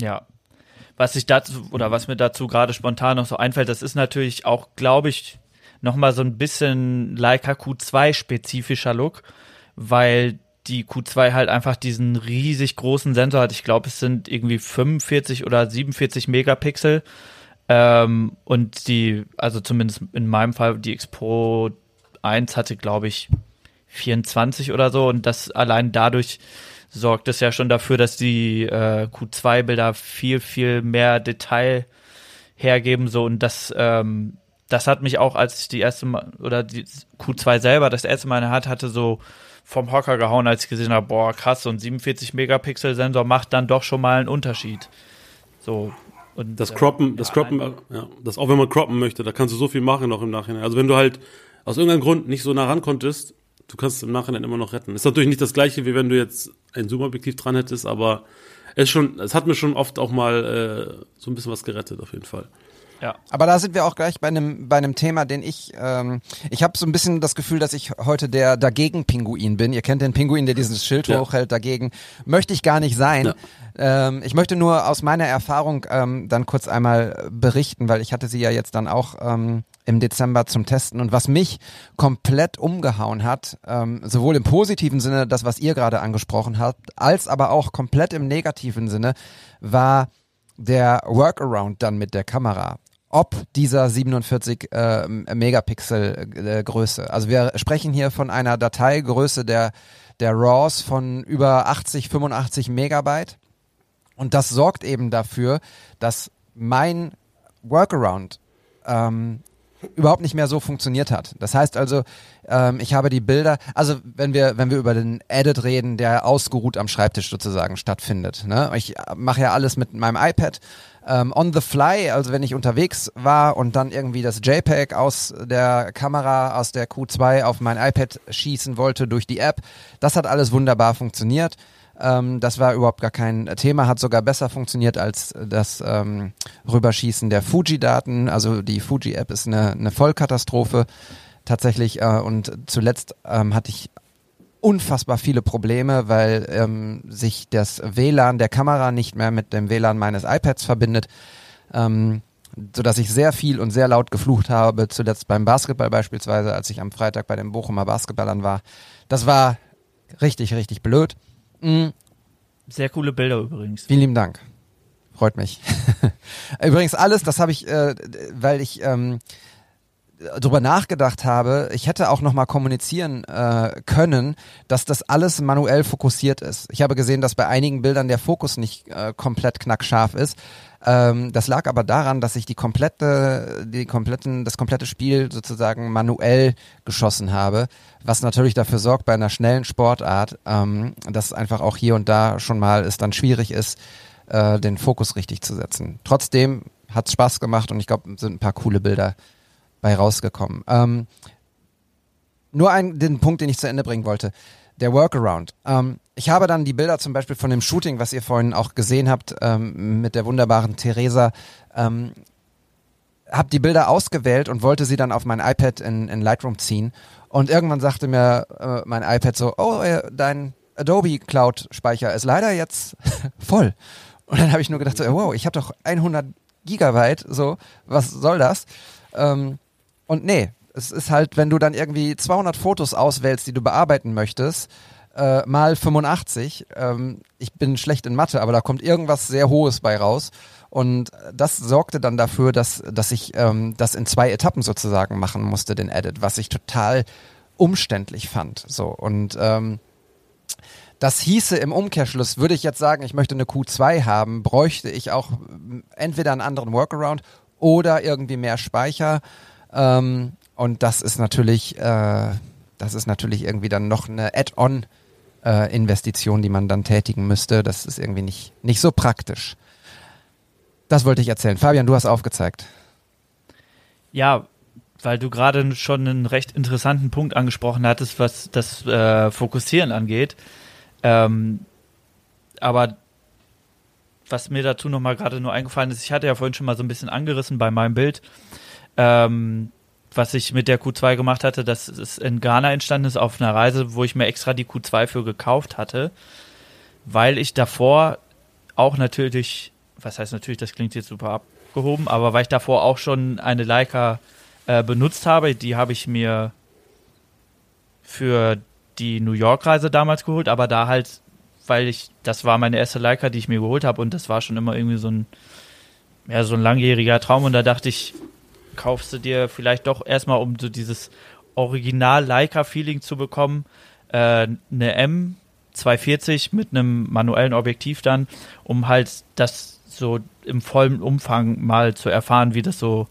Ja. Was ich dazu, oder was mir dazu gerade spontan noch so einfällt, das ist natürlich auch, glaube ich, nochmal so ein bisschen Leica Q2 spezifischer Look, weil die Q2 halt einfach diesen riesig großen Sensor hat. Ich glaube, es sind irgendwie 45 oder 47 Megapixel. Ähm, und die, also zumindest in meinem Fall, die X Pro 1 hatte, glaube ich, 24 oder so. Und das allein dadurch sorgt es ja schon dafür, dass die äh, Q2-Bilder viel, viel mehr Detail hergeben. So und das, ähm, das hat mich auch, als ich die erste Mal oder die Q2 selber das erste Mal in der Hand hatte, so vom Hocker gehauen, als ich gesehen habe, boah, krass, so ein 47 Megapixel Sensor macht dann doch schon mal einen Unterschied. So. Und, das Croppen, äh, das Croppen, ja, das auch wenn man croppen möchte, da kannst du so viel machen noch im Nachhinein. Also wenn du halt aus irgendeinem Grund nicht so nah ran konntest, du kannst es im Nachhinein immer noch retten. Ist natürlich nicht das gleiche, wie wenn du jetzt ein Zoom-Objektiv dran hättest, aber es schon, es hat mir schon oft auch mal äh, so ein bisschen was gerettet, auf jeden Fall. Ja. Aber da sind wir auch gleich bei einem bei einem Thema, den ich ähm, ich habe so ein bisschen das Gefühl, dass ich heute der dagegen Pinguin bin. Ihr kennt den Pinguin, der dieses Schild ja. hochhält. Dagegen möchte ich gar nicht sein. Ja. Ähm, ich möchte nur aus meiner Erfahrung ähm, dann kurz einmal berichten, weil ich hatte sie ja jetzt dann auch ähm, im Dezember zum Testen. Und was mich komplett umgehauen hat, ähm, sowohl im positiven Sinne, das, was ihr gerade angesprochen habt, als aber auch komplett im negativen Sinne, war der Workaround dann mit der Kamera ob dieser 47 äh, Megapixel äh, Größe. Also wir sprechen hier von einer Dateigröße der, der RAWs von über 80, 85 Megabyte. Und das sorgt eben dafür, dass mein Workaround ähm, überhaupt nicht mehr so funktioniert hat. Das heißt also, ähm, ich habe die Bilder, also wenn wir, wenn wir über den Edit reden, der ausgeruht am Schreibtisch sozusagen stattfindet. Ne? Ich mache ja alles mit meinem iPad ähm, on the fly, also wenn ich unterwegs war und dann irgendwie das JPEG aus der Kamera, aus der Q2 auf mein iPad schießen wollte durch die App. Das hat alles wunderbar funktioniert. Ähm, das war überhaupt gar kein Thema, hat sogar besser funktioniert als das ähm, Rüberschießen der Fuji-Daten. Also die Fuji-App ist eine, eine Vollkatastrophe tatsächlich. Äh, und zuletzt ähm, hatte ich unfassbar viele Probleme, weil ähm, sich das WLAN der Kamera nicht mehr mit dem WLAN meines iPads verbindet. Ähm, so dass ich sehr viel und sehr laut geflucht habe, zuletzt beim Basketball beispielsweise, als ich am Freitag bei den Bochumer Basketballern war. Das war richtig, richtig blöd. Mhm. Sehr coole Bilder übrigens. Vielen lieben Dank. Freut mich. übrigens alles, das habe ich, äh, weil ich ähm, drüber nachgedacht habe, ich hätte auch nochmal kommunizieren äh, können, dass das alles manuell fokussiert ist. Ich habe gesehen, dass bei einigen Bildern der Fokus nicht äh, komplett knackscharf ist. Ähm, das lag aber daran, dass ich die komplette, die kompletten, das komplette Spiel sozusagen manuell geschossen habe, was natürlich dafür sorgt bei einer schnellen Sportart, ähm, dass einfach auch hier und da schon mal es dann schwierig ist, äh, den Fokus richtig zu setzen. Trotzdem hat es Spaß gemacht und ich glaube, sind ein paar coole Bilder bei rausgekommen. Ähm, nur ein, den Punkt, den ich zu Ende bringen wollte. Der Workaround. Ähm, ich habe dann die Bilder zum Beispiel von dem Shooting, was ihr vorhin auch gesehen habt, ähm, mit der wunderbaren Theresa, ähm, habe die Bilder ausgewählt und wollte sie dann auf mein iPad in, in Lightroom ziehen. Und irgendwann sagte mir äh, mein iPad so, oh, äh, dein Adobe Cloud Speicher ist leider jetzt voll. Und dann habe ich nur gedacht, so, wow, ich habe doch 100 Gigabyte, so, was soll das? Ähm, und nee, es ist halt, wenn du dann irgendwie 200 Fotos auswählst, die du bearbeiten möchtest, äh, mal 85. Ähm, ich bin schlecht in Mathe, aber da kommt irgendwas sehr Hohes bei raus. Und das sorgte dann dafür, dass, dass ich ähm, das in zwei Etappen sozusagen machen musste, den Edit, was ich total umständlich fand. So und ähm, das hieße im Umkehrschluss, würde ich jetzt sagen, ich möchte eine Q2 haben, bräuchte ich auch entweder einen anderen Workaround oder irgendwie mehr Speicher. Ähm, und das ist natürlich, äh, das ist natürlich irgendwie dann noch eine Add-on äh, Investition, die man dann tätigen müsste. Das ist irgendwie nicht, nicht so praktisch. Das wollte ich erzählen. Fabian, du hast aufgezeigt. Ja, weil du gerade schon einen recht interessanten Punkt angesprochen hattest, was das äh, Fokussieren angeht. Ähm, aber was mir dazu nochmal gerade nur eingefallen ist, ich hatte ja vorhin schon mal so ein bisschen angerissen bei meinem Bild, ähm, was ich mit der Q2 gemacht hatte, dass es in Ghana entstanden ist auf einer Reise, wo ich mir extra die Q2 für gekauft hatte, weil ich davor auch natürlich, was heißt natürlich, das klingt jetzt super abgehoben, aber weil ich davor auch schon eine Leica äh, benutzt habe, die habe ich mir für die New York-Reise damals geholt, aber da halt weil ich, das war meine erste Leica, die ich mir geholt habe und das war schon immer irgendwie so ein, ja, so ein langjähriger Traum und da dachte ich, kaufst du dir vielleicht doch erstmal, um so dieses Original Leica-Feeling zu bekommen, äh, eine M 240 mit einem manuellen Objektiv dann, um halt das so im vollen Umfang mal zu erfahren, wie das so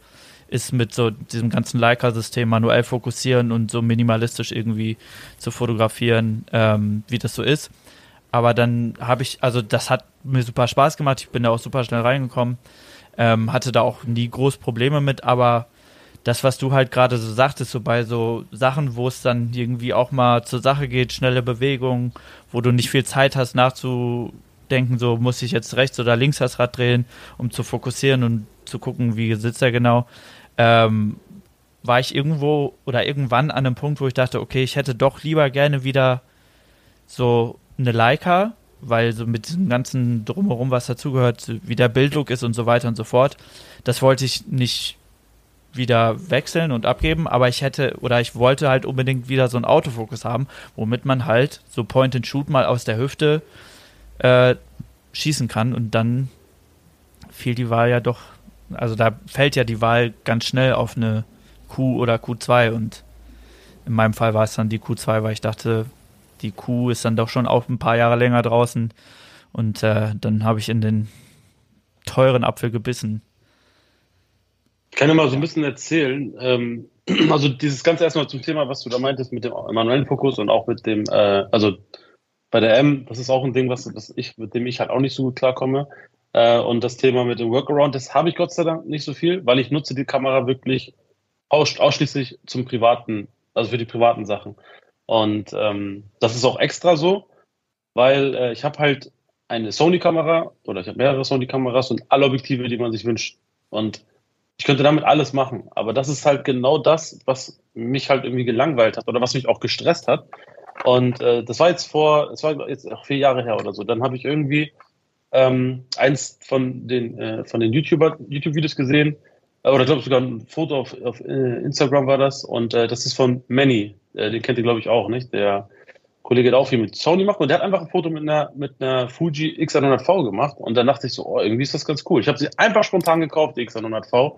ist mit so diesem ganzen Leica-System manuell fokussieren und so minimalistisch irgendwie zu fotografieren, ähm, wie das so ist. Aber dann habe ich, also das hat mir super Spaß gemacht. Ich bin da auch super schnell reingekommen. Ähm, hatte da auch nie groß Probleme mit, aber das, was du halt gerade so sagtest, so bei so Sachen, wo es dann irgendwie auch mal zur Sache geht, schnelle Bewegungen, wo du nicht viel Zeit hast nachzudenken, so muss ich jetzt rechts oder links das Rad drehen, um zu fokussieren und zu gucken, wie sitzt er genau, ähm, war ich irgendwo oder irgendwann an einem Punkt, wo ich dachte, okay, ich hätte doch lieber gerne wieder so eine Leica, weil so mit diesem ganzen Drumherum, was dazugehört, wie der Bildlook ist und so weiter und so fort, das wollte ich nicht wieder wechseln und abgeben, aber ich hätte oder ich wollte halt unbedingt wieder so einen Autofokus haben, womit man halt so Point and Shoot mal aus der Hüfte äh, schießen kann und dann fiel die Wahl ja doch, also da fällt ja die Wahl ganz schnell auf eine Q oder Q2 und in meinem Fall war es dann die Q2, weil ich dachte, die Kuh ist dann doch schon auch ein paar Jahre länger draußen. Und äh, dann habe ich in den teuren Apfel gebissen. Ich kann ja mal so ein bisschen erzählen. Ähm, also dieses ganze erstmal zum Thema, was du da meintest mit dem manuellen Fokus und auch mit dem, äh, also bei der M, das ist auch ein Ding, was, was ich, mit dem ich halt auch nicht so gut klarkomme. Äh, und das Thema mit dem Workaround, das habe ich Gott sei Dank nicht so viel, weil ich nutze die Kamera wirklich aus, ausschließlich zum privaten, also für die privaten Sachen. Und ähm, das ist auch extra so, weil äh, ich habe halt eine Sony-Kamera oder ich habe mehrere Sony-Kameras und alle Objektive, die man sich wünscht. Und ich könnte damit alles machen. Aber das ist halt genau das, was mich halt irgendwie gelangweilt hat oder was mich auch gestresst hat. Und äh, das war jetzt vor, es war jetzt auch vier Jahre her oder so. Dann habe ich irgendwie ähm, eins von den äh, von den YouTuber YouTube-Videos gesehen, oder ich glaube sogar ein Foto auf, auf äh, Instagram war das. Und äh, das ist von Manny. Äh, den kennt ihr glaube ich auch, nicht? Der Kollege hat auch viel mit Sony gemacht und der hat einfach ein Foto mit einer mit einer Fuji X100V gemacht. Und dann dachte ich so, oh, irgendwie ist das ganz cool. Ich habe sie einfach spontan gekauft, die X100V.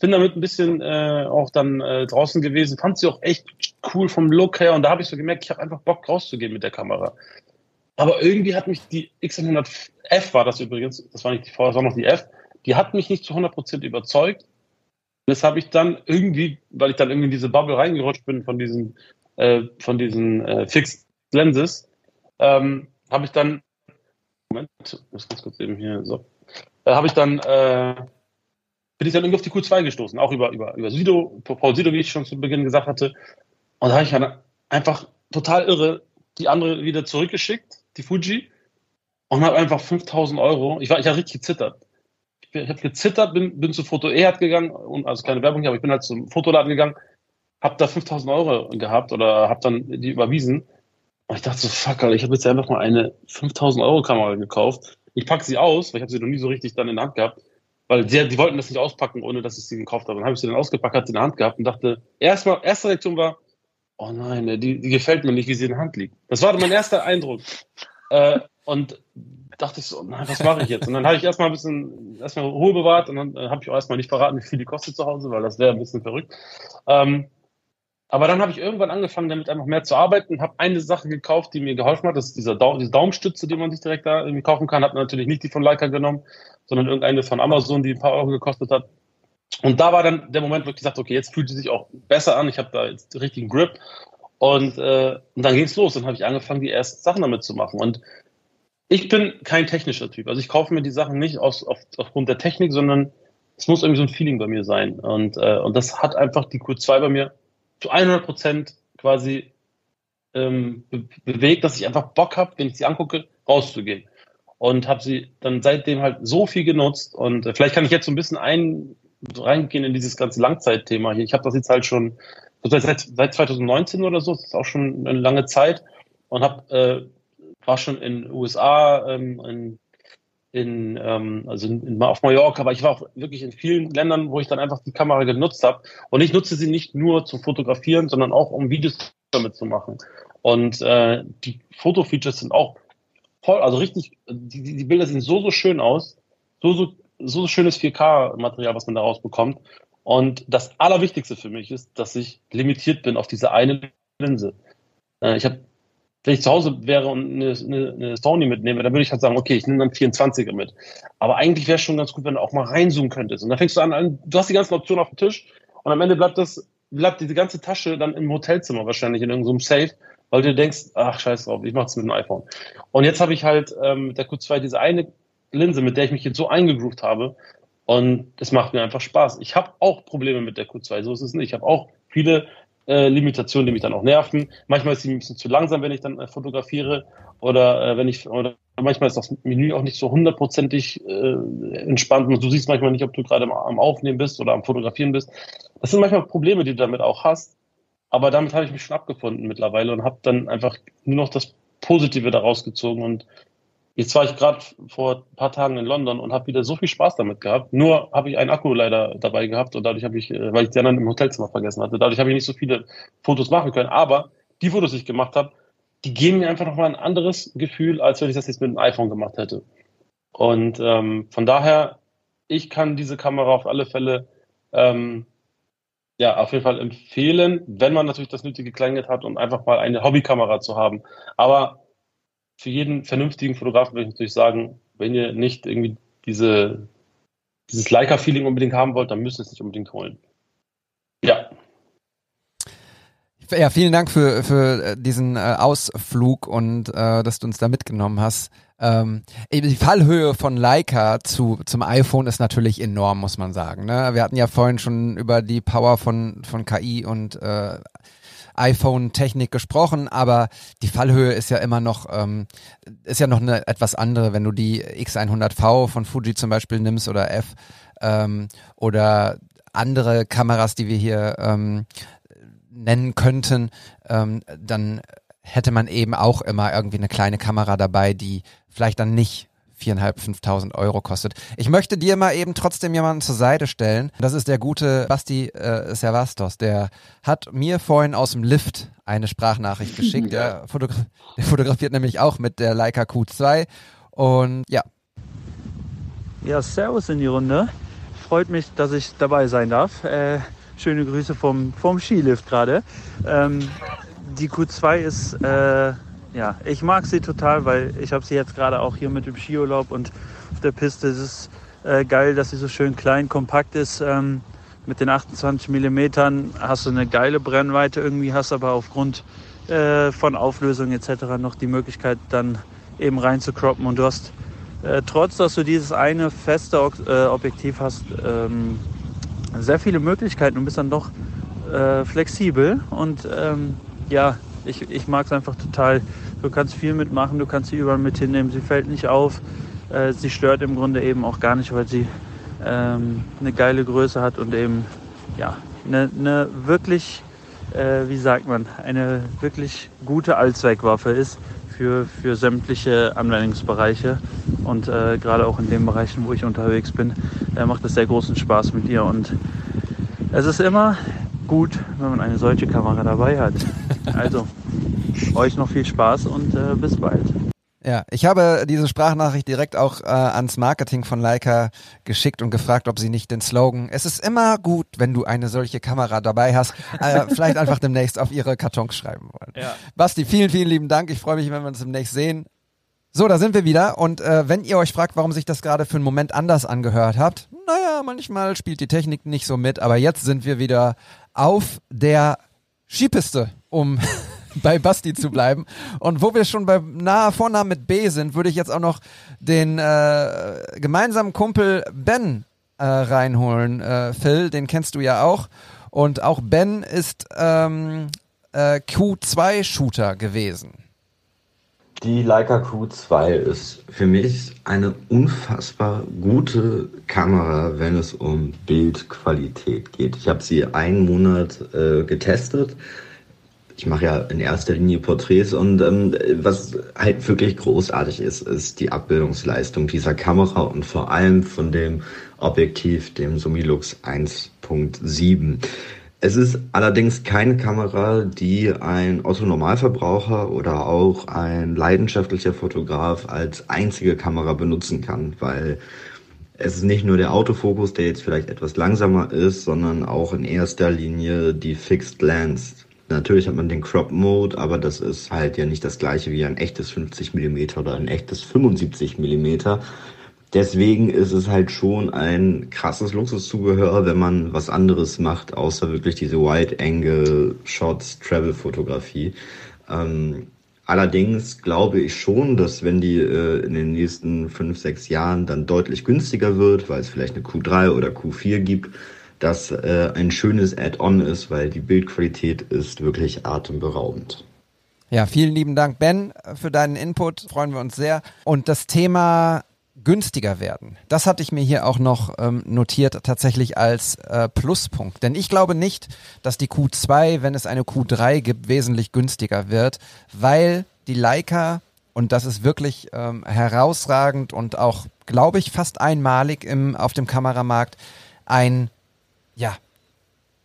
Bin damit ein bisschen äh, auch dann äh, draußen gewesen, fand sie auch echt cool vom Look her und da habe ich so gemerkt, ich habe einfach Bock rauszugehen mit der Kamera. Aber irgendwie hat mich die X100F war das übrigens, das war nicht die V, das war noch die F, die hat mich nicht zu 100% überzeugt. Das habe ich dann irgendwie, weil ich dann irgendwie in diese Bubble reingerutscht bin von diesen, äh, von diesen äh, Fixed Lenses, ähm, habe ich dann, Moment, muss kurz eben hier, so, äh, habe ich dann, äh, bin ich dann irgendwie auf die Q2 gestoßen, auch über, über, über Sido, Paul Sido, wie ich schon zu Beginn gesagt hatte. Und da habe ich dann einfach total irre die andere wieder zurückgeschickt, die Fuji, und habe einfach 5000 Euro, ich war, ich habe richtig gezittert. Ich, habe gezittert, bin, bin zu Foto Erd gegangen, und, also keine Werbung aber ich bin halt zum Fotoladen gegangen, habe da 5000 Euro gehabt oder habe dann die überwiesen. Und ich dachte so, fuck, Alter, ich habe jetzt einfach mal eine 5000 Euro Kamera gekauft. Ich packe sie aus, weil ich habe sie noch nie so richtig dann in der Hand gehabt weil die, die wollten das nicht auspacken, ohne dass ich sie gekauft habe. Dann habe ich sie dann ausgepackt, hatte sie in der Hand gehabt und dachte, erstmal, erste Reaktion war, oh nein, die, die gefällt mir nicht, wie sie in der Hand liegt. Das war mein erster Eindruck. Äh, und dachte ich so, nein, was mache ich jetzt? Und dann habe ich erstmal ein bisschen, erstmal Ruhe bewahrt und dann äh, habe ich auch erstmal nicht verraten, wie viel die kostet zu Hause, weil das wäre ein bisschen verrückt. Ähm, aber dann habe ich irgendwann angefangen, damit einfach mehr zu arbeiten, habe eine Sache gekauft, die mir geholfen hat. Das ist dieser Daum, diese Daumenstütze, die man sich direkt da irgendwie kaufen kann. Habe natürlich nicht die von Leica genommen, sondern irgendeine von Amazon, die ein paar Euro gekostet hat. Und da war dann der Moment, wo ich gesagt okay, jetzt fühlt sie sich auch besser an. Ich habe da jetzt den richtigen Grip. Und, äh, und dann ging es los. Dann habe ich angefangen, die ersten Sachen damit zu machen. Und ich bin kein technischer Typ. Also ich kaufe mir die Sachen nicht aus, auf, aufgrund der Technik, sondern es muss irgendwie so ein Feeling bei mir sein. Und, äh, und das hat einfach die Q2 bei mir zu 100 Prozent quasi ähm, be bewegt, dass ich einfach Bock habe, wenn ich sie angucke, rauszugehen. Und habe sie dann seitdem halt so viel genutzt. Und äh, vielleicht kann ich jetzt so ein bisschen ein, reingehen in dieses ganze Langzeitthema hier. Ich habe das jetzt halt schon seit, seit 2019 oder so, das ist auch schon eine lange Zeit. Und hab, äh, war schon in USA, ähm, in in, ähm, also in, in, auf Mallorca, aber ich war auch wirklich in vielen Ländern, wo ich dann einfach die Kamera genutzt habe. Und ich nutze sie nicht nur zum Fotografieren, sondern auch um Videos damit zu machen. Und äh, die Fotofeatures sind auch voll, also richtig, die, die Bilder sehen so, so schön aus. So, so, so schönes 4K-Material, was man daraus bekommt. Und das Allerwichtigste für mich ist, dass ich limitiert bin auf diese eine Linse. Äh, ich habe wenn ich zu Hause wäre und eine, eine, eine Sony mitnehme, dann würde ich halt sagen, okay, ich nehme dann 24er mit. Aber eigentlich wäre es schon ganz gut, wenn du auch mal reinzoomen könntest. Und dann fängst du an, du hast die ganzen Optionen auf dem Tisch und am Ende bleibt das, bleibt diese ganze Tasche dann im Hotelzimmer wahrscheinlich in irgendeinem Safe, weil du denkst, ach scheiß drauf, ich mach's mit dem iPhone. Und jetzt habe ich halt ähm, mit der Q2 diese eine Linse, mit der ich mich jetzt so eingegroovt habe. Und es macht mir einfach Spaß. Ich habe auch Probleme mit der Q2, so ist es nicht. Ich habe auch viele äh, Limitationen, die mich dann auch nerven. Manchmal ist sie ein bisschen zu langsam, wenn ich dann äh, fotografiere oder äh, wenn ich oder manchmal ist das Menü auch nicht so hundertprozentig äh, entspannt und du siehst manchmal nicht, ob du gerade am Aufnehmen bist oder am Fotografieren bist. Das sind manchmal Probleme, die du damit auch hast. Aber damit habe ich mich schon abgefunden mittlerweile und habe dann einfach nur noch das Positive daraus gezogen und Jetzt war ich gerade vor ein paar Tagen in London und habe wieder so viel Spaß damit gehabt. Nur habe ich einen Akku leider dabei gehabt und dadurch habe ich, äh, weil ich die anderen im Hotelzimmer vergessen hatte, dadurch habe ich nicht so viele Fotos machen können. Aber die Fotos, die ich gemacht habe, die geben mir einfach nochmal ein anderes Gefühl, als wenn ich das jetzt mit einem iPhone gemacht hätte. Und ähm, von daher, ich kann diese Kamera auf alle Fälle ähm, ja, auf jeden Fall empfehlen, wenn man natürlich das nötige Kleingeld hat, um einfach mal eine Hobbykamera zu haben. Aber für jeden vernünftigen Fotografen würde ich natürlich sagen, wenn ihr nicht irgendwie diese, dieses Leica-Feeling unbedingt haben wollt, dann müsst ihr es nicht unbedingt holen. Ja. Ja, vielen Dank für, für äh, diesen äh, Ausflug und äh, dass du uns da mitgenommen hast. Ähm, die Fallhöhe von Leica zu, zum iPhone ist natürlich enorm, muss man sagen. Ne? Wir hatten ja vorhin schon über die Power von, von KI und äh, iPhone-Technik gesprochen, aber die Fallhöhe ist ja immer noch, ähm, ist ja noch eine etwas andere, wenn du die X100V von Fuji zum Beispiel nimmst oder F ähm, oder andere Kameras, die wir hier ähm, nennen könnten, ähm, dann hätte man eben auch immer irgendwie eine kleine Kamera dabei, die vielleicht dann nicht viereinhalb, fünftausend Euro kostet. Ich möchte dir mal eben trotzdem jemanden zur Seite stellen. Das ist der gute Basti äh, Servastos. Der hat mir vorhin aus dem Lift eine Sprachnachricht geschickt. Der, fotogra der fotografiert nämlich auch mit der Leica Q2. Und ja. Ja, Servus in die Runde. Freut mich, dass ich dabei sein darf. Äh, schöne Grüße vom, vom Skilift gerade. Ähm, die Q2 ist, äh, ja, ich mag sie total, weil ich habe sie jetzt gerade auch hier mit dem Skiurlaub und auf der Piste. Es ist äh, geil, dass sie so schön klein, kompakt ist. Ähm, mit den 28 mm hast du eine geile Brennweite irgendwie, hast aber aufgrund äh, von Auflösung etc. noch die Möglichkeit dann eben rein zu croppen und du hast äh, trotz, dass du dieses eine feste äh, Objektiv hast, ähm, sehr viele Möglichkeiten und bist dann doch äh, flexibel und ähm, ja, ich, ich mag es einfach total. Du kannst viel mitmachen, du kannst sie überall mit hinnehmen, sie fällt nicht auf, äh, sie stört im Grunde eben auch gar nicht, weil sie ähm, eine geile Größe hat und eben ja, eine, eine wirklich, äh, wie sagt man, eine wirklich gute Allzweckwaffe ist für, für sämtliche Anwendungsbereiche. Und äh, gerade auch in den Bereichen, wo ich unterwegs bin, äh, macht es sehr großen Spaß mit ihr. Und es ist immer gut, wenn man eine solche Kamera dabei hat. Also, euch noch viel Spaß und äh, bis bald. Ja, ich habe diese Sprachnachricht direkt auch äh, ans Marketing von Leica geschickt und gefragt, ob sie nicht den Slogan Es ist immer gut, wenn du eine solche Kamera dabei hast, äh, vielleicht einfach demnächst auf ihre Kartons schreiben wollen. Ja. Basti, vielen, vielen lieben Dank. Ich freue mich, wenn wir uns demnächst sehen. So, da sind wir wieder. Und äh, wenn ihr euch fragt, warum sich das gerade für einen Moment anders angehört habt, naja, manchmal spielt die Technik nicht so mit, aber jetzt sind wir wieder auf der Skipiste, um bei Basti zu bleiben. Und wo wir schon bei nahe Vornamen mit B sind, würde ich jetzt auch noch den äh, gemeinsamen Kumpel Ben äh, reinholen. Äh, Phil, den kennst du ja auch. Und auch Ben ist ähm, äh, Q2-Shooter gewesen. Die Leica Q2 ist für mich eine unfassbar gute Kamera, wenn es um Bildqualität geht. Ich habe sie einen Monat äh, getestet. Ich mache ja in erster Linie Porträts und ähm, was halt wirklich großartig ist, ist die Abbildungsleistung dieser Kamera und vor allem von dem Objektiv, dem Sumilux 1.7. Es ist allerdings keine Kamera, die ein Otto-Normalverbraucher oder auch ein leidenschaftlicher Fotograf als einzige Kamera benutzen kann, weil es ist nicht nur der Autofokus, der jetzt vielleicht etwas langsamer ist, sondern auch in erster Linie die Fixed Lens. Natürlich hat man den Crop Mode, aber das ist halt ja nicht das gleiche wie ein echtes 50 mm oder ein echtes 75 mm. Deswegen ist es halt schon ein krasses Luxuszubehör, wenn man was anderes macht, außer wirklich diese Wide-Angle-Shots, Travel-Fotografie. Ähm, allerdings glaube ich schon, dass wenn die äh, in den nächsten fünf, sechs Jahren dann deutlich günstiger wird, weil es vielleicht eine Q3 oder Q4 gibt, dass äh, ein schönes Add-on ist, weil die Bildqualität ist wirklich atemberaubend. Ja, vielen lieben Dank, Ben, für deinen Input. Freuen wir uns sehr. Und das Thema günstiger werden. Das hatte ich mir hier auch noch ähm, notiert, tatsächlich als äh, Pluspunkt. Denn ich glaube nicht, dass die Q2, wenn es eine Q3 gibt, wesentlich günstiger wird, weil die Leica, und das ist wirklich ähm, herausragend und auch, glaube ich, fast einmalig im, auf dem Kameramarkt, ein, ja,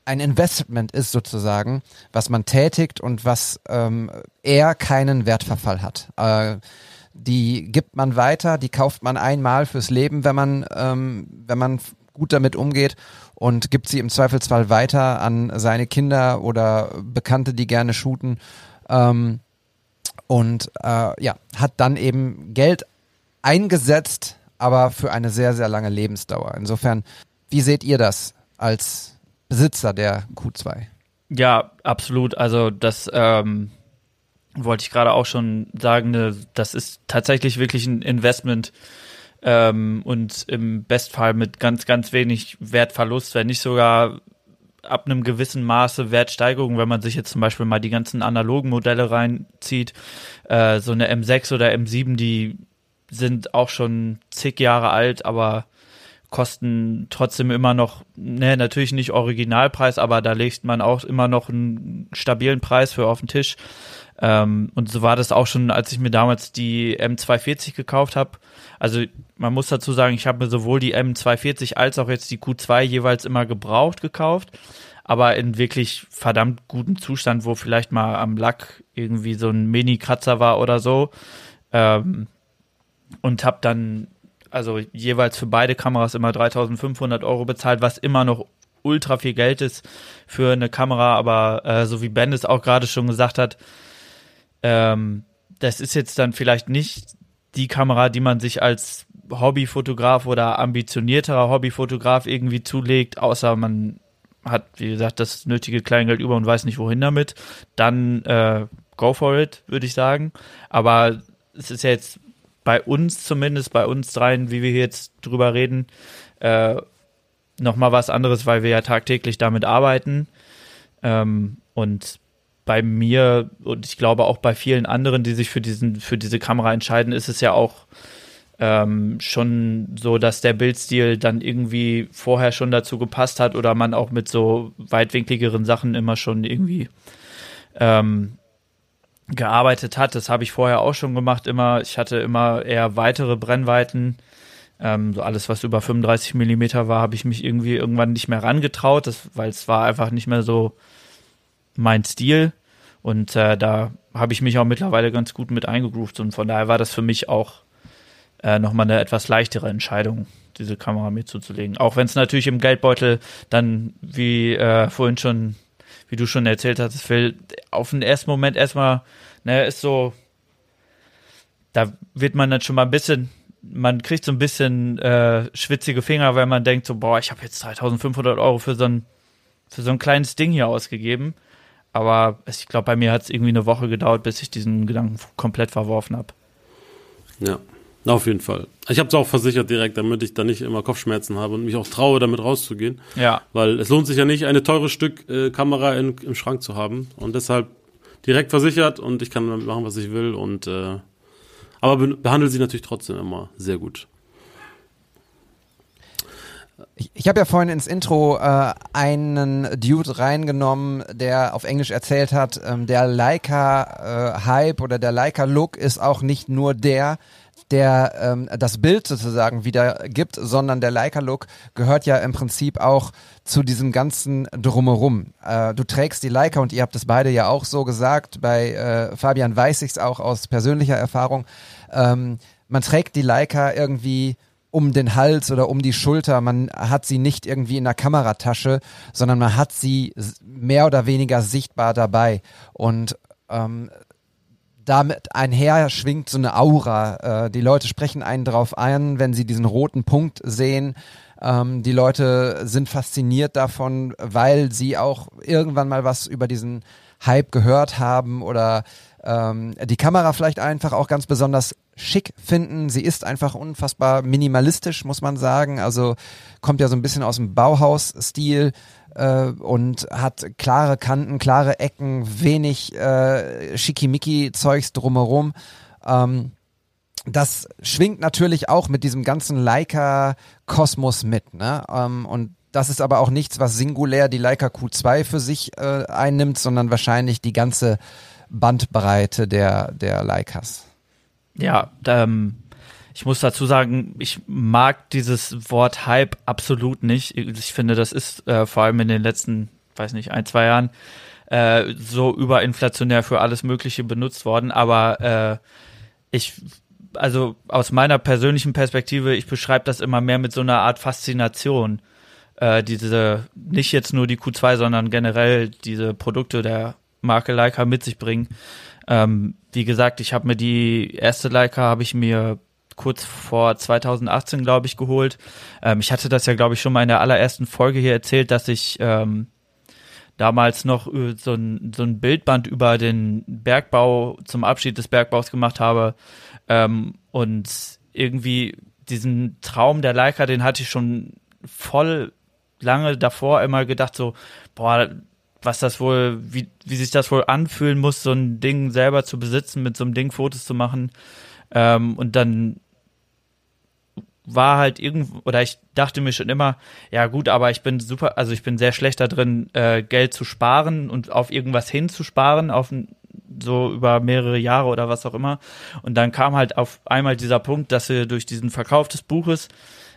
ein Investment ist sozusagen, was man tätigt und was ähm, eher keinen Wertverfall hat. Äh, die gibt man weiter, die kauft man einmal fürs Leben, wenn man, ähm, wenn man gut damit umgeht und gibt sie im Zweifelsfall weiter an seine Kinder oder Bekannte, die gerne shooten. Ähm, und äh, ja, hat dann eben Geld eingesetzt, aber für eine sehr, sehr lange Lebensdauer. Insofern, wie seht ihr das als Besitzer der Q2? Ja, absolut. Also das ähm, wollte ich gerade auch schon sagen, ne, das ist tatsächlich wirklich ein Investment ähm, und im Bestfall mit ganz, ganz wenig Wertverlust, wenn nicht sogar ab einem gewissen Maße Wertsteigerung, wenn man sich jetzt zum Beispiel mal die ganzen analogen Modelle reinzieht, äh, so eine M6 oder M7, die sind auch schon zig Jahre alt, aber kosten trotzdem immer noch, ne, natürlich nicht Originalpreis, aber da legt man auch immer noch einen stabilen Preis für auf den Tisch. Ähm, und so war das auch schon, als ich mir damals die M240 gekauft habe. Also man muss dazu sagen, ich habe mir sowohl die M240 als auch jetzt die Q2 jeweils immer gebraucht gekauft, aber in wirklich verdammt gutem Zustand, wo vielleicht mal am Lack irgendwie so ein Mini-Kratzer war oder so. Ähm, und habe dann also jeweils für beide Kameras immer 3500 Euro bezahlt, was immer noch ultra viel Geld ist für eine Kamera, aber äh, so wie Ben es auch gerade schon gesagt hat, ähm, das ist jetzt dann vielleicht nicht die Kamera, die man sich als Hobbyfotograf oder ambitionierterer Hobbyfotograf irgendwie zulegt, außer man hat, wie gesagt, das nötige Kleingeld über und weiß nicht wohin damit, dann äh, go for it, würde ich sagen. Aber es ist ja jetzt bei uns zumindest, bei uns dreien, wie wir jetzt drüber reden, äh, nochmal was anderes, weil wir ja tagtäglich damit arbeiten. Ähm, und bei mir und ich glaube auch bei vielen anderen, die sich für diesen, für diese Kamera entscheiden, ist es ja auch ähm, schon so, dass der Bildstil dann irgendwie vorher schon dazu gepasst hat oder man auch mit so weitwinkligeren Sachen immer schon irgendwie ähm, gearbeitet hat. Das habe ich vorher auch schon gemacht. Immer, ich hatte immer eher weitere Brennweiten. Ähm, so alles, was über 35 Millimeter war, habe ich mich irgendwie irgendwann nicht mehr rangetraut, weil es war einfach nicht mehr so mein Stil. Und äh, da habe ich mich auch mittlerweile ganz gut mit eingegroovt. Und von daher war das für mich auch äh, nochmal eine etwas leichtere Entscheidung, diese Kamera mir zuzulegen. Auch wenn es natürlich im Geldbeutel dann, wie äh, vorhin schon wie du schon erzählt hast, Phil, auf den ersten Moment erstmal, ne, ist so, da wird man dann schon mal ein bisschen, man kriegt so ein bisschen äh, schwitzige Finger, weil man denkt so, boah, ich habe jetzt 3500 Euro für so ein, für so ein kleines Ding hier ausgegeben. Aber ich glaube, bei mir hat es irgendwie eine Woche gedauert, bis ich diesen Gedanken komplett verworfen habe. Ja. Auf jeden Fall. Ich habe es auch versichert direkt, damit ich da nicht immer Kopfschmerzen habe und mich auch traue, damit rauszugehen. Ja. Weil es lohnt sich ja nicht, eine teure Stück äh, Kamera in, im Schrank zu haben. Und deshalb direkt versichert und ich kann damit machen, was ich will. Und äh, aber be behandle sie natürlich trotzdem immer sehr gut. Ich, ich habe ja vorhin ins Intro äh, einen Dude reingenommen, der auf Englisch erzählt hat, ähm, der Leica-Hype äh, oder der Leica-Look ist auch nicht nur der, der ähm, das Bild sozusagen wieder gibt, sondern der Leica-Look gehört ja im Prinzip auch zu diesem ganzen Drumherum. Äh, du trägst die Leica und ihr habt es beide ja auch so gesagt, bei äh, Fabian weiß ich es auch aus persönlicher Erfahrung. Ähm, man trägt die Leica irgendwie um den Hals oder um die Schulter. Man hat sie nicht irgendwie in der Kameratasche, sondern man hat sie mehr oder weniger sichtbar dabei. Und ähm, damit einher schwingt so eine Aura. Äh, die Leute sprechen einen drauf ein, wenn sie diesen roten Punkt sehen. Ähm, die Leute sind fasziniert davon, weil sie auch irgendwann mal was über diesen Hype gehört haben oder ähm, die Kamera vielleicht einfach auch ganz besonders schick finden. Sie ist einfach unfassbar minimalistisch, muss man sagen. Also kommt ja so ein bisschen aus dem Bauhaus-Stil äh, und hat klare Kanten, klare Ecken, wenig äh, Schickimicki-Zeugs drumherum. Ähm, das schwingt natürlich auch mit diesem ganzen Leica-Kosmos mit. Ne? Ähm, und das ist aber auch nichts, was singulär die Leica Q2 für sich äh, einnimmt, sondern wahrscheinlich die ganze Bandbreite der, der Leicas. Ja, ähm, ich muss dazu sagen, ich mag dieses Wort Hype absolut nicht. Ich finde, das ist äh, vor allem in den letzten, weiß nicht, ein, zwei Jahren äh, so überinflationär für alles Mögliche benutzt worden. Aber äh, ich, also aus meiner persönlichen Perspektive, ich beschreibe das immer mehr mit so einer Art Faszination. Äh, diese, nicht jetzt nur die Q2, sondern generell diese Produkte der Marke Leica mit sich bringen. Ähm, wie gesagt, ich habe mir die erste Leica habe ich mir kurz vor 2018, glaube ich, geholt. Ähm, ich hatte das ja, glaube ich, schon mal in der allerersten Folge hier erzählt, dass ich ähm, damals noch so ein, so ein Bildband über den Bergbau zum Abschied des Bergbaus gemacht habe. Ähm, und irgendwie diesen Traum der Leica, den hatte ich schon voll lange davor immer gedacht so, boah, was das wohl, wie, wie sich das wohl anfühlen muss, so ein Ding selber zu besitzen, mit so einem Ding Fotos zu machen. Ähm, und dann war halt irgendwo, oder ich dachte mir schon immer, ja gut, aber ich bin super, also ich bin sehr schlecht da drin, äh, Geld zu sparen und auf irgendwas hinzusparen, auf so über mehrere Jahre oder was auch immer. Und dann kam halt auf einmal dieser Punkt, dass wir durch diesen Verkauf des Buches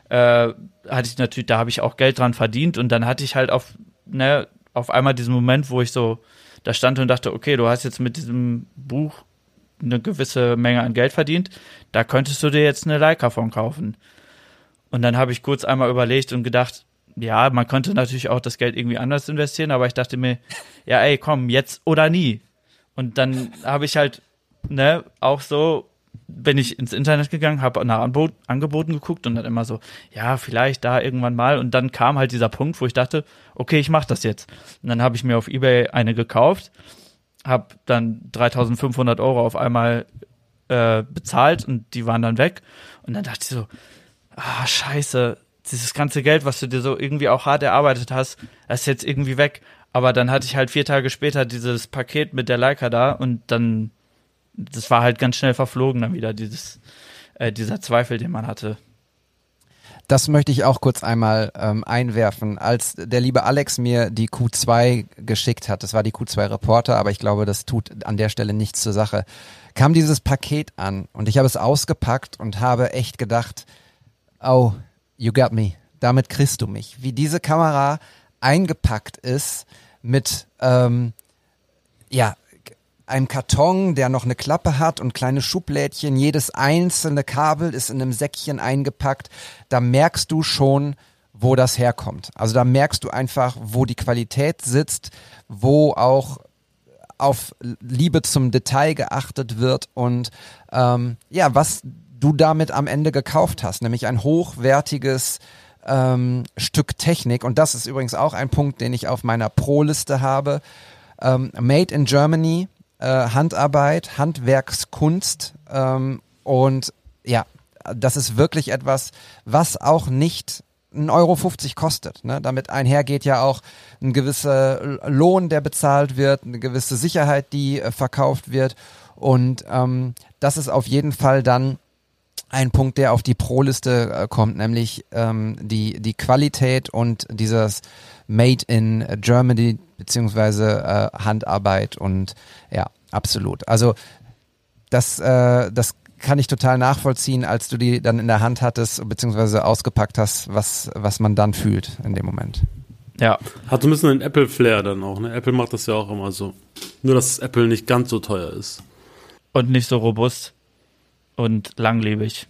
äh, hatte ich natürlich, da habe ich auch Geld dran verdient und dann hatte ich halt auf, ne, auf einmal diesen Moment, wo ich so da stand und dachte, okay, du hast jetzt mit diesem Buch eine gewisse Menge an Geld verdient, da könntest du dir jetzt eine Leica von kaufen. Und dann habe ich kurz einmal überlegt und gedacht, ja, man könnte natürlich auch das Geld irgendwie anders investieren, aber ich dachte mir, ja, ey, komm, jetzt oder nie. Und dann habe ich halt, ne, auch so, bin ich ins Internet gegangen, habe nach Anbot Angeboten geguckt und dann immer so, ja, vielleicht da irgendwann mal. Und dann kam halt dieser Punkt, wo ich dachte, okay, ich mache das jetzt. Und dann habe ich mir auf eBay eine gekauft, habe dann 3.500 Euro auf einmal äh, bezahlt und die waren dann weg. Und dann dachte ich so, ah, scheiße, dieses ganze Geld, was du dir so irgendwie auch hart erarbeitet hast, das ist jetzt irgendwie weg. Aber dann hatte ich halt vier Tage später dieses Paket mit der Leica da und dann, das war halt ganz schnell verflogen dann wieder, dieses, äh, dieser Zweifel, den man hatte. Das möchte ich auch kurz einmal ähm, einwerfen. Als der liebe Alex mir die Q2 geschickt hat, das war die Q2 Reporter, aber ich glaube, das tut an der Stelle nichts zur Sache, kam dieses Paket an und ich habe es ausgepackt und habe echt gedacht, oh, you got me. Damit kriegst du mich. Wie diese Kamera eingepackt ist mit, ähm, ja, einem Karton, der noch eine Klappe hat und kleine Schublädchen. Jedes einzelne Kabel ist in einem Säckchen eingepackt. Da merkst du schon, wo das herkommt. Also da merkst du einfach, wo die Qualität sitzt, wo auch auf Liebe zum Detail geachtet wird und ähm, ja, was du damit am Ende gekauft hast, nämlich ein hochwertiges ähm, Stück Technik. Und das ist übrigens auch ein Punkt, den ich auf meiner Pro-Liste habe. Ähm, Made in Germany, äh, Handarbeit, Handwerkskunst ähm, und ja, das ist wirklich etwas, was auch nicht 1,50 Euro kostet. Ne? Damit einhergeht ja auch ein gewisser Lohn, der bezahlt wird, eine gewisse Sicherheit, die äh, verkauft wird. Und ähm, das ist auf jeden Fall dann ein Punkt, der auf die Pro-Liste äh, kommt, nämlich ähm, die, die Qualität und dieses Made in Germany beziehungsweise äh, Handarbeit und ja, absolut. Also das, äh, das kann ich total nachvollziehen, als du die dann in der Hand hattest beziehungsweise ausgepackt hast, was, was man dann fühlt in dem Moment. Ja. Hat so ein bisschen einen Apple-Flair dann auch. Ne? Apple macht das ja auch immer so. Nur, dass Apple nicht ganz so teuer ist. Und nicht so robust und langlebig.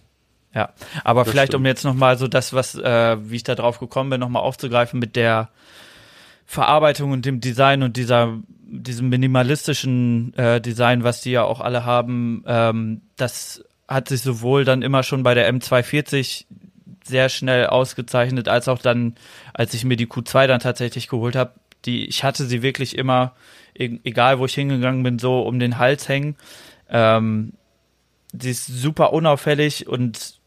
Ja, aber das vielleicht stimmt. um jetzt nochmal so das, was, äh, wie ich da drauf gekommen bin, nochmal aufzugreifen mit der Verarbeitung und dem Design und dieser, diesem minimalistischen äh, Design, was die ja auch alle haben, ähm, das hat sich sowohl dann immer schon bei der M240 sehr schnell ausgezeichnet, als auch dann, als ich mir die Q2 dann tatsächlich geholt habe, die, ich hatte sie wirklich immer, e-, egal wo ich hingegangen bin, so um den Hals hängen. Ähm, die ist super unauffällig und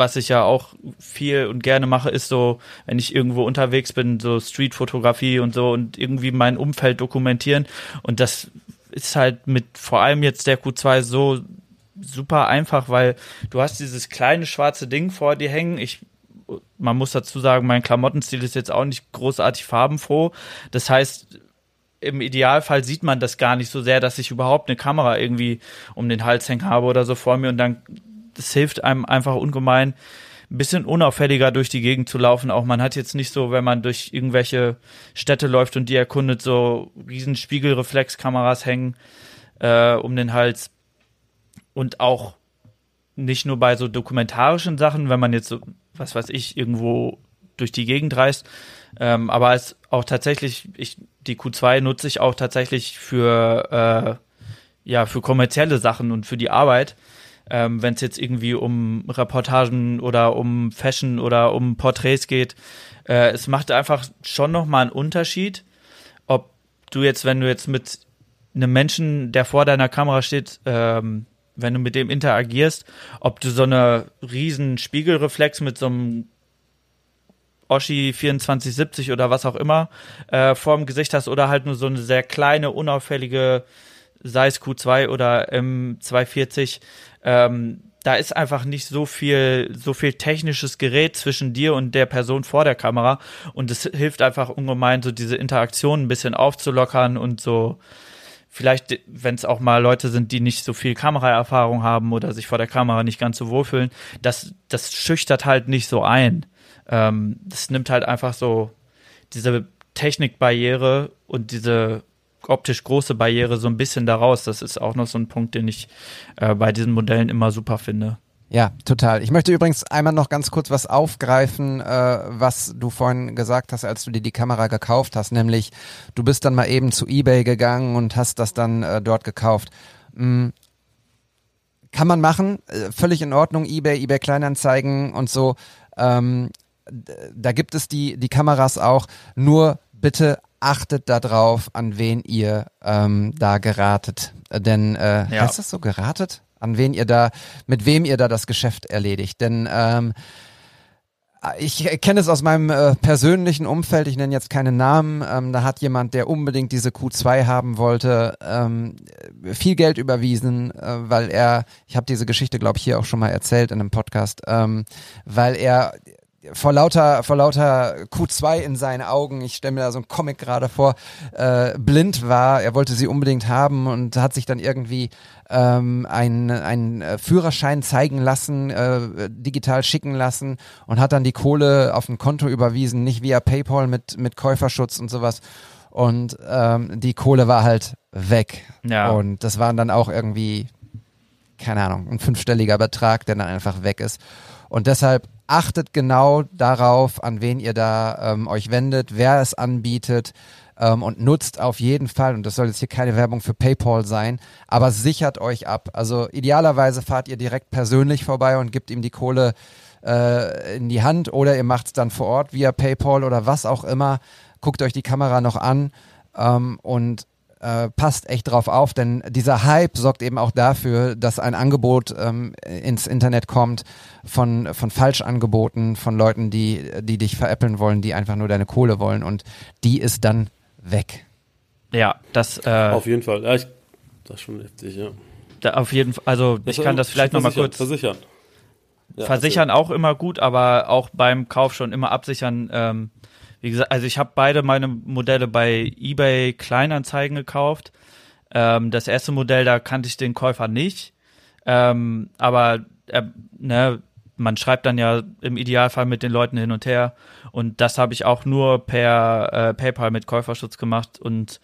was ich ja auch viel und gerne mache, ist so, wenn ich irgendwo unterwegs bin, so Streetfotografie und so und irgendwie mein Umfeld dokumentieren. Und das ist halt mit vor allem jetzt der Q2 so super einfach, weil du hast dieses kleine schwarze Ding vor dir hängen. Ich man muss dazu sagen, mein Klamottenstil ist jetzt auch nicht großartig farbenfroh. Das heißt, im Idealfall sieht man das gar nicht so sehr, dass ich überhaupt eine Kamera irgendwie um den Hals hängen habe oder so vor mir und dann das hilft einem einfach ungemein, ein bisschen unauffälliger durch die Gegend zu laufen. Auch man hat jetzt nicht so, wenn man durch irgendwelche Städte läuft und die erkundet, so riesen Spiegelreflexkameras hängen äh, um den Hals. Und auch nicht nur bei so dokumentarischen Sachen, wenn man jetzt so, was weiß ich, irgendwo durch die Gegend reist, ähm, aber es auch tatsächlich, ich, die Q2 nutze ich auch tatsächlich für, äh, ja, für kommerzielle Sachen und für die Arbit ähm, wenn es jetzt irgendwie um Reportagen oder um Fashion oder um Porträts geht. Äh, es macht einfach schon nochmal einen Unterschied, ob du jetzt, wenn du jetzt mit einem Menschen, der vor deiner Kamera steht, ähm, wenn du mit dem interagierst, ob du so eine riesen Spiegelreflex mit so einem Oschi 2470 oder was auch immer äh, vorm Gesicht hast oder halt nur so eine sehr kleine, unauffällige, sei es Q2 oder M240, ähm, da ist einfach nicht so viel, so viel technisches Gerät zwischen dir und der Person vor der Kamera und es hilft einfach ungemein, so diese Interaktion ein bisschen aufzulockern und so vielleicht, wenn es auch mal Leute sind, die nicht so viel Kameraerfahrung haben oder sich vor der Kamera nicht ganz so wohlfühlen, das, das schüchtert halt nicht so ein. Ähm, das nimmt halt einfach so diese Technikbarriere und diese optisch große Barriere so ein bisschen daraus. Das ist auch noch so ein Punkt, den ich äh, bei diesen Modellen immer super finde. Ja, total. Ich möchte übrigens einmal noch ganz kurz was aufgreifen, äh, was du vorhin gesagt hast, als du dir die Kamera gekauft hast, nämlich du bist dann mal eben zu eBay gegangen und hast das dann äh, dort gekauft. Mhm. Kann man machen, äh, völlig in Ordnung, eBay, eBay Kleinanzeigen und so. Ähm, da gibt es die, die Kameras auch, nur bitte achtet darauf, an wen ihr ähm, da geratet. Denn äh, Ja. heißt das so geratet? An wen ihr da, mit wem ihr da das Geschäft erledigt. Denn ähm, ich kenne es aus meinem äh, persönlichen Umfeld, ich nenne jetzt keine Namen, ähm, da hat jemand, der unbedingt diese Q2 haben wollte, ähm, viel Geld überwiesen, äh, weil er, ich habe diese Geschichte, glaube ich, hier auch schon mal erzählt in einem Podcast, ähm, weil er vor lauter, vor lauter Q2 in seinen Augen, ich stelle mir da so einen Comic gerade vor, äh, blind war. Er wollte sie unbedingt haben und hat sich dann irgendwie ähm, einen, einen äh, Führerschein zeigen lassen, äh, digital schicken lassen und hat dann die Kohle auf ein Konto überwiesen, nicht via PayPal mit, mit Käuferschutz und sowas. Und ähm, die Kohle war halt weg. Ja. Und das waren dann auch irgendwie, keine Ahnung, ein fünfstelliger Betrag, der dann einfach weg ist. Und deshalb achtet genau darauf, an wen ihr da ähm, euch wendet, wer es anbietet ähm, und nutzt auf jeden Fall, und das soll jetzt hier keine Werbung für PayPal sein, aber sichert euch ab. Also idealerweise fahrt ihr direkt persönlich vorbei und gebt ihm die Kohle äh, in die Hand oder ihr macht es dann vor Ort via PayPal oder was auch immer. Guckt euch die Kamera noch an ähm, und äh, passt echt drauf auf, denn dieser Hype sorgt eben auch dafür, dass ein Angebot ähm, ins Internet kommt von, von Falschangeboten, von Leuten, die, die dich veräppeln wollen, die einfach nur deine Kohle wollen und die ist dann weg. Ja, das äh, Auf jeden Fall. Ja, ich, das ist schon heftig, ja. da auf jeden Fall, also ich Das- kann das vielleicht noch mal versichern, kurz Versichern. Ja, versichern auch immer gut, aber auch beim Kauf schon immer absichern. Ähm, wie gesagt, also ich habe beide meine Modelle bei eBay Kleinanzeigen gekauft. Ähm, das erste Modell, da kannte ich den Käufer nicht, ähm, aber äh, ne, man schreibt dann ja im Idealfall mit den Leuten hin und her. Und das habe ich auch nur per äh, PayPal mit Käuferschutz gemacht. Und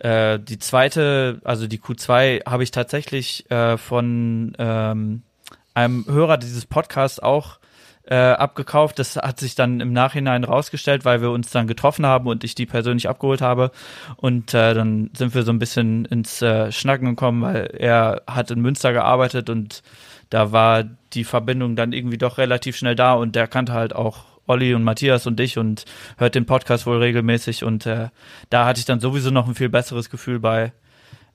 äh, die zweite, also die Q2, habe ich tatsächlich äh, von ähm, einem Hörer dieses Podcasts auch äh, abgekauft. Das hat sich dann im Nachhinein rausgestellt, weil wir uns dann getroffen haben und ich die persönlich abgeholt habe. Und äh, dann sind wir so ein bisschen ins äh, Schnacken gekommen, weil er hat in Münster gearbeitet und da war die Verbindung dann irgendwie doch relativ schnell da und der kannte halt auch Olli und Matthias und dich und hört den Podcast wohl regelmäßig und äh, da hatte ich dann sowieso noch ein viel besseres Gefühl bei.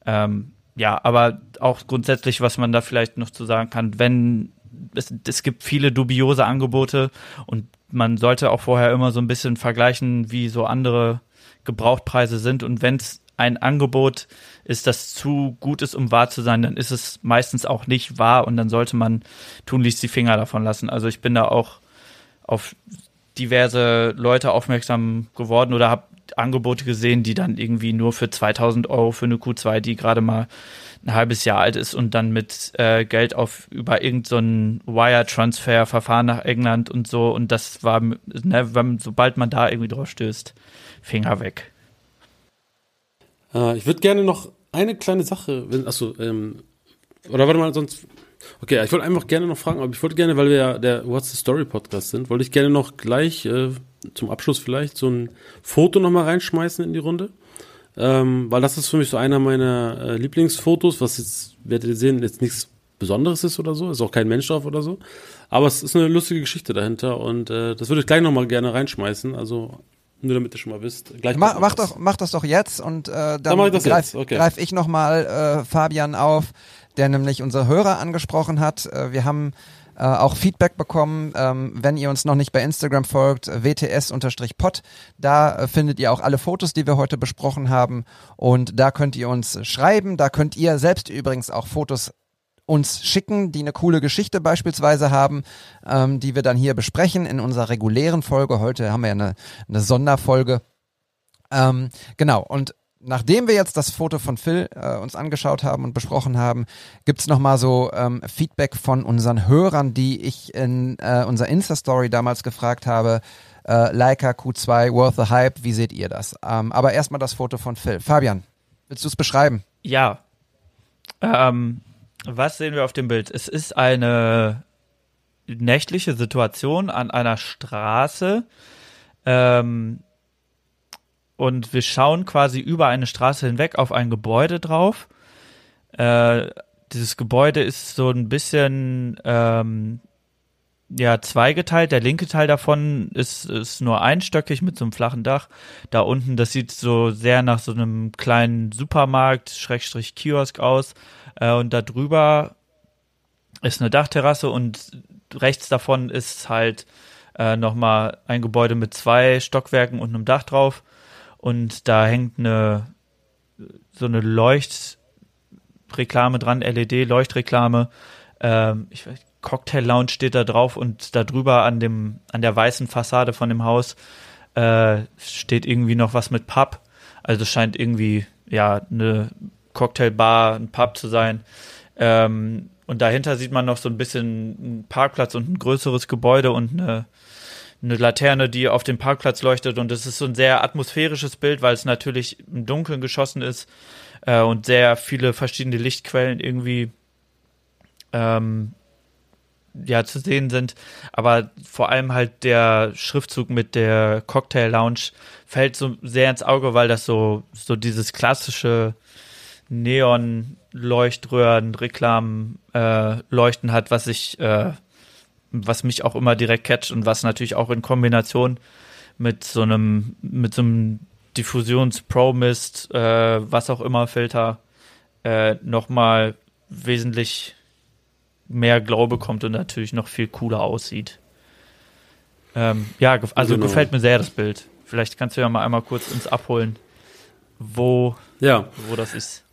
Ähm, ja, aber auch grundsätzlich, was man da vielleicht noch zu sagen kann, wenn es, es gibt viele dubiose Angebote und man sollte auch vorher immer so ein bisschen vergleichen, wie so andere Gebrauchtpreise sind und wenn es ein Angebot ist, das zu gut ist, um wahr zu sein, dann ist es meistens auch nicht wahr und dann sollte man tunlichst die Finger davon lassen. Also ich bin da auch auf diverse Leute aufmerksam geworden oder habe Angebote gesehen, die dann irgendwie nur für 2000 Euro für eine Q2, die gerade mal ein halbes Jahr alt ist und dann mit äh, Geld auf über irgendeinen so Wire-Transfer-Verfahren nach England und so und das war, ne, wenn, sobald man da irgendwie drauf stößt, Finger weg. Äh, ich würde gerne noch eine kleine Sache, wenn, achso, ähm, oder warte mal, sonst, okay, ich wollte einfach gerne noch fragen, aber ich wollte gerne, weil wir ja der What's the Story Podcast sind, wollte ich gerne noch gleich äh, zum Abschluss vielleicht so ein Foto nochmal reinschmeißen in die Runde. Ähm, weil das ist für mich so einer meiner äh, Lieblingsfotos, was jetzt, werdet ihr sehen, jetzt nichts Besonderes ist oder so, ist auch kein Mensch drauf oder so. Aber es ist eine lustige Geschichte dahinter und äh, das würde ich gleich nochmal gerne reinschmeißen. Also nur damit ihr schon mal wisst. Gleich Mach, mach, das. doch, mach das doch jetzt und äh, Dann dann das greif, okay. greif ich nochmal äh, Fabian auf, der nämlich unsere Hörer angesprochen hat. Äh, wir haben äh, auch Feedback bekommen. Ähm, wenn ihr uns noch nicht bei Instagram folgt, wts-pod, da äh, findet ihr auch alle Fotos, die wir heute besprochen haben. Und da könnt ihr uns schreiben. Da könnt ihr selbst übrigens auch Fotos uns schicken, die eine coole Geschichte beispielsweise haben, ähm, die wir dann hier besprechen in unserer regulären Folge. Heute haben wir ja eine, eine Sonderfolge. Ähm, genau, und nachdem wir jetzt das Foto von Phil äh, uns angeschaut haben und besprochen haben, gibt's noch mal so ähm, Feedback von unseren Hörern, die ich in äh, unserer Insta-Story damals gefragt habe. Äh, Leica Q2, Worth the Hype, wie seht ihr das? Ähm, aber erstmal das Foto von Phil. Fabian, willst du es beschreiben? Ja. Ähm, was sehen wir auf dem Bild? Es ist eine nächtliche Situation an einer Straße. Ähm, und wir schauen quasi über eine Straße hinweg auf ein Gebäude drauf. Äh, dieses Gebäude ist so ein bisschen ähm, ja zweigeteilt. Der linke Teil davon ist, ist nur einstöckig mit so einem flachen Dach. Da unten, das sieht so sehr nach so einem kleinen Supermarkt, Schrägstrich Kiosk aus. Äh, und da drüber ist eine Dachterrasse und rechts davon ist halt äh, nochmal ein Gebäude mit zwei Stockwerken und einem Dach drauf und da hängt eine so eine Leuchtreklame dran, LED-Leuchtreklame. Ähm, ich weiß, Cocktail Lounge steht da drauf und da drüber an dem an der weißen Fassade von dem Haus äh, steht irgendwie noch was mit Pub. Also es scheint irgendwie ja eine Cocktailbar, ein Pub zu sein. Ähm, und dahinter sieht man noch so ein bisschen einen Parkplatz und ein größeres Gebäude und eine eine Laterne, die auf dem Parkplatz leuchtet. Und es ist so ein sehr atmosphärisches Bild, weil es natürlich im Dunkeln geschossen ist äh, und sehr viele verschiedene Lichtquellen irgendwie ähm, ja zu sehen sind, aber vor allem halt der Schriftzug mit der Cocktail Lounge fällt so sehr ins Auge, weil das so so dieses klassische Neon Leuchtröhren Reklam äh, hat, was ich äh, was mich auch immer direkt catcht und was natürlich auch in Kombination mit so einem, mit so einem Diffusions-Pro-Mist, äh, was auch immer Filter, äh, nochmal wesentlich mehr Glow bekommt und natürlich noch viel cooler aussieht. Ähm, ja, also genau. gefällt mir sehr das Bild. Vielleicht kannst du ja mal einmal kurz uns abholen, wo, ja. wo das ist.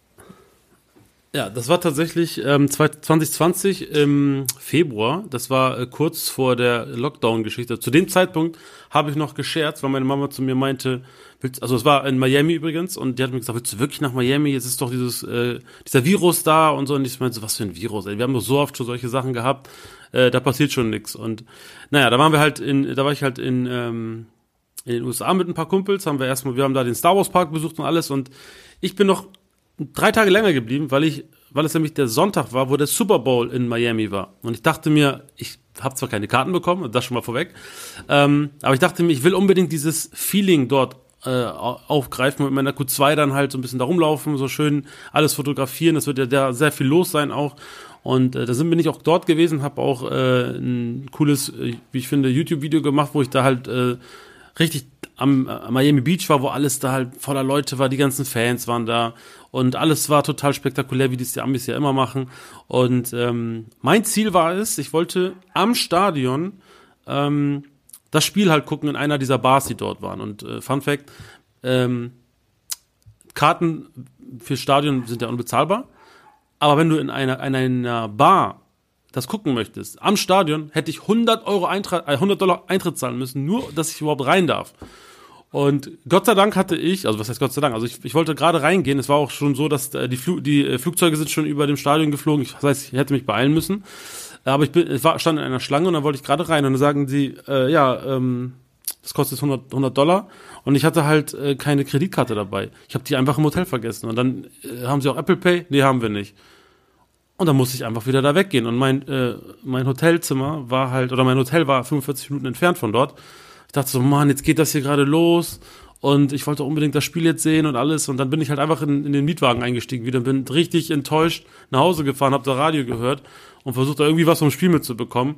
Ja, das war tatsächlich ähm, 2020 im Februar. Das war äh, kurz vor der Lockdown-Geschichte. Zu dem Zeitpunkt habe ich noch gescherzt, weil meine Mama zu mir meinte, willst, also es war in Miami übrigens, und die hat mir gesagt, willst du wirklich nach Miami? Jetzt ist doch dieses äh, dieser Virus da und so. Und ich meinte, so, was für ein Virus? Ey? Wir haben doch so oft schon solche Sachen gehabt. Äh, da passiert schon nichts. Und naja, da waren wir halt in, da war ich halt in ähm, in den USA mit ein paar Kumpels. Haben wir erstmal, wir haben da den Star Wars Park besucht und alles. Und ich bin noch drei Tage länger geblieben, weil ich, weil es nämlich der Sonntag war, wo der Super Bowl in Miami war. Und ich dachte mir, ich habe zwar keine Karten bekommen, das schon mal vorweg, ähm, aber ich dachte mir, ich will unbedingt dieses Feeling dort äh, aufgreifen mit meiner Q2 dann halt so ein bisschen da rumlaufen, so schön alles fotografieren. Das wird ja da sehr viel los sein auch. Und äh, da sind bin ich auch dort gewesen, habe auch äh, ein cooles, äh, wie ich finde, YouTube-Video gemacht, wo ich da halt äh, richtig am, am Miami Beach war, wo alles da halt voller Leute war, die ganzen Fans waren da und alles war total spektakulär, wie das die Amis ja immer machen. Und ähm, mein Ziel war es, ich wollte am Stadion ähm, das Spiel halt gucken in einer dieser Bars, die dort waren. Und äh, Fun Fact, ähm, Karten für Stadion sind ja unbezahlbar. Aber wenn du in einer, in einer Bar das gucken möchtest, am Stadion hätte ich 100 Euro Eintritt, äh, 100 Dollar Eintritt zahlen müssen, nur, dass ich überhaupt rein darf. Und Gott sei Dank hatte ich, also was heißt Gott sei Dank, also ich, ich wollte gerade reingehen. Es war auch schon so, dass äh, die, Fl die äh, Flugzeuge sind schon über dem Stadion geflogen. Ich, das heißt, ich hätte mich beeilen müssen. Aber ich, bin, ich war, stand in einer Schlange und dann wollte ich gerade rein und dann sagen sie, äh, ja, ähm, das kostet 100, 100 Dollar und ich hatte halt äh, keine Kreditkarte dabei. Ich habe die einfach im Hotel vergessen und dann äh, haben sie auch Apple Pay? Nee, haben wir nicht. Und dann musste ich einfach wieder da weggehen. Und mein äh, mein Hotelzimmer war halt oder mein Hotel war 45 Minuten entfernt von dort. Ich dachte so, Mann, jetzt geht das hier gerade los. Und ich wollte unbedingt das Spiel jetzt sehen und alles. Und dann bin ich halt einfach in, in den Mietwagen eingestiegen wieder, bin richtig enttäuscht nach Hause gefahren, habe da Radio gehört und versucht da irgendwie was vom Spiel mitzubekommen.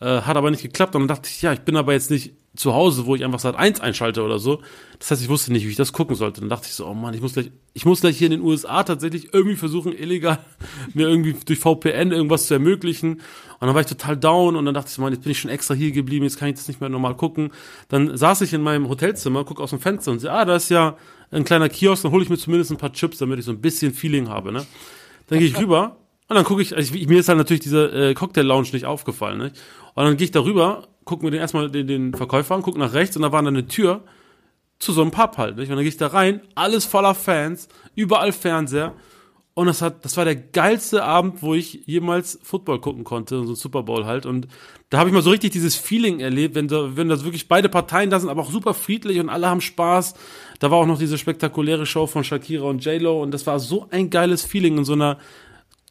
Äh, hat aber nicht geklappt. Und dann dachte ich, ja, ich bin aber jetzt nicht zu Hause, wo ich einfach Sat 1 einschalte oder so. Das heißt, ich wusste nicht, wie ich das gucken sollte. Dann dachte ich so, oh Mann, ich muss gleich, ich muss gleich hier in den USA tatsächlich irgendwie versuchen, illegal mir irgendwie durch VPN irgendwas zu ermöglichen. Und dann war ich total down und dann dachte ich so, Mann, jetzt bin ich schon extra hier geblieben, jetzt kann ich das nicht mehr normal gucken. Dann saß ich in meinem Hotelzimmer, guck aus dem Fenster und sehe, ah, da ist ja ein kleiner Kiosk, dann hole ich mir zumindest ein paar Chips, damit ich so ein bisschen Feeling habe, ne? Dann gehe ich rüber und dann gucke ich, also ich, mir ist halt natürlich dieser äh, Cocktail-Lounge nicht aufgefallen, ne? Und dann gehe ich da rüber, gucke mir den erstmal den, den Verkäufer an, gucke nach rechts und da war dann eine Tür zu so einem Pub halt. Nicht? Und dann gehe ich da rein, alles voller Fans, überall Fernseher. Und das hat, das war der geilste Abend, wo ich jemals Football gucken konnte, so ein Super Bowl halt. Und da habe ich mal so richtig dieses Feeling erlebt, wenn wenn das wirklich beide Parteien da sind, aber auch super friedlich und alle haben Spaß. Da war auch noch diese spektakuläre Show von Shakira und J-Lo und das war so ein geiles Feeling in so einer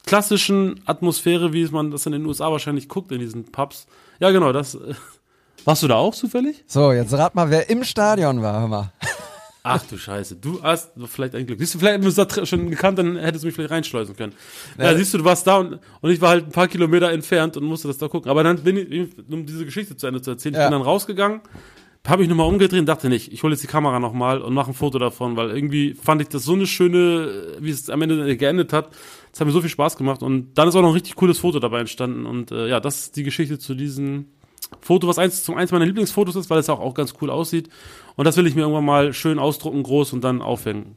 klassischen Atmosphäre, wie man das in den USA wahrscheinlich guckt, in diesen Pubs. Ja, genau, das. äh, Warst du da auch zufällig? So, jetzt rat mal, wer im Stadion war, hör mal. Ach du Scheiße, du hast vielleicht ein Glück. Siehst du, vielleicht hätten wir uns da schon gekannt, dann hättest du mich vielleicht reinschleusen können. Ja, Ja. siehst du, du warst da und, und ich war halt ein paar Kilometer entfernt und musste das da gucken. Aber dann bin ich, um diese Geschichte zu Ende zu erzählen, ich Ja. bin dann rausgegangen, habe mich nochmal umgedreht und dachte nicht, ich hole jetzt die Kamera nochmal und mache ein Foto davon, weil irgendwie fand ich das so eine schöne, wie es am Ende geendet hat. Es hat mir so viel Spaß gemacht und dann ist auch noch ein richtig cooles Foto dabei entstanden und äh, ja, das ist die Geschichte zu diesem Foto, was eins zum eins meiner Lieblingsfotos ist, weil es auch, auch ganz cool aussieht. Und das will ich mir irgendwann mal schön ausdrucken, groß und dann aufhängen.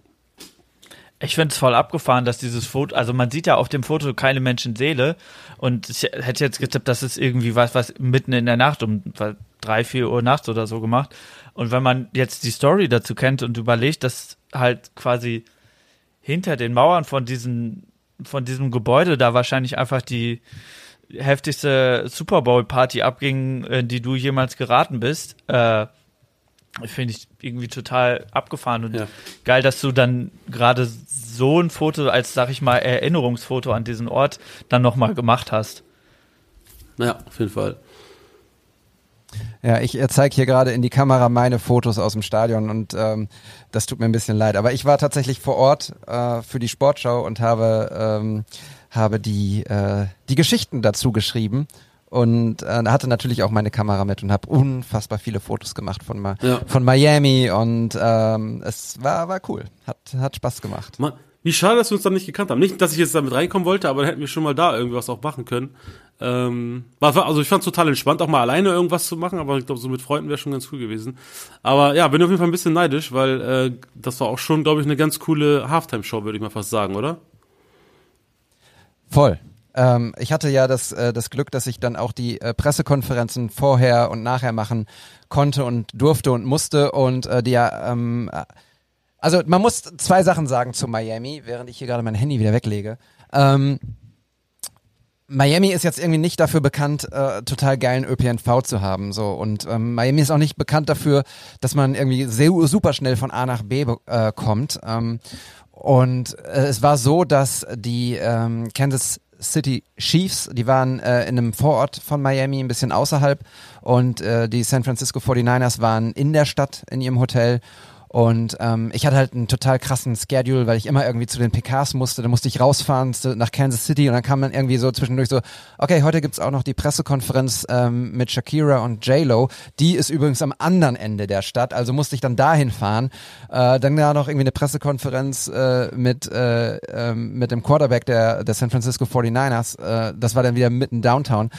Ich finde es voll abgefahren, dass dieses Foto, also man sieht ja auf dem Foto keine Menschenseele und ich hätte jetzt getippt, das ist irgendwie was, was mitten in der Nacht um drei, vier Uhr nachts oder so gemacht. Und wenn man jetzt die Story dazu kennt und überlegt, dass halt quasi hinter den Mauern von diesen, von diesem Gebäude da wahrscheinlich einfach die heftigste Super Bowl Party abging, in die du jemals geraten bist, äh, finde ich irgendwie total abgefahren und geil, dass du dann gerade so ein Foto als, sag ich mal, Erinnerungsfoto an diesen Ort dann nochmal gemacht hast. Naja, auf jeden Fall. Ja, ich zeige hier gerade in die Kamera meine Fotos aus dem Stadion und ähm, das tut mir ein bisschen leid. Aber ich war tatsächlich vor Ort äh, für die Sportschau und habe, ähm, habe die, äh, die Geschichten dazu geschrieben und äh, hatte natürlich auch meine Kamera mit und habe unfassbar viele Fotos gemacht von, Ma Ja. von Miami und ähm, es war, war cool. Hat, hat Spaß gemacht. Mann, wie schade, dass wir uns dann nicht gekannt haben. Nicht, dass ich jetzt damit reinkommen wollte, aber dann hätten wir schon mal da irgendwas auch machen können. Ähm, war, also ich fand es total entspannt, auch mal alleine irgendwas zu machen, aber ich glaube, so mit Freunden wäre schon ganz cool gewesen. Aber ja, bin auf jeden Fall ein bisschen neidisch, weil äh, das war auch schon, glaube ich, eine ganz coole Halftime-Show, würde ich mal fast sagen, oder? Voll. Ähm, ich hatte ja das, äh, das Glück, dass ich dann auch die äh, Pressekonferenzen vorher und nachher machen konnte und durfte und musste und äh, die ja, ähm, äh, also man muss zwei Sachen sagen zu Miami, während ich hier gerade mein Handy wieder weglege. Ähm, Miami ist jetzt irgendwie nicht dafür bekannt, äh, total geilen ÖPNV zu haben, so und ähm, Miami ist auch nicht bekannt dafür, dass man irgendwie sehr, super schnell von A nach B äh, kommt. Ähm, und äh, es war so, dass die ähm, Kansas City Chiefs, die waren äh, in einem Vorort von Miami, ein bisschen außerhalb, und äh, die San Francisco 49ers waren in der Stadt in ihrem Hotel. Und ähm, ich hatte halt einen total krassen Schedule, weil ich immer irgendwie zu den PKs musste. Da musste ich rausfahren nach Kansas City und dann kam dann irgendwie so zwischendurch so, okay, heute gibt's auch noch die Pressekonferenz ähm, mit Shakira und J-Lo. Die ist übrigens am anderen Ende der Stadt, also musste ich dann dahin fahren. Äh, dann da noch irgendwie eine Pressekonferenz äh, mit, äh, ähm, mit dem Quarterback der, der San Francisco 49ers. Äh, das war dann wieder mitten downtown.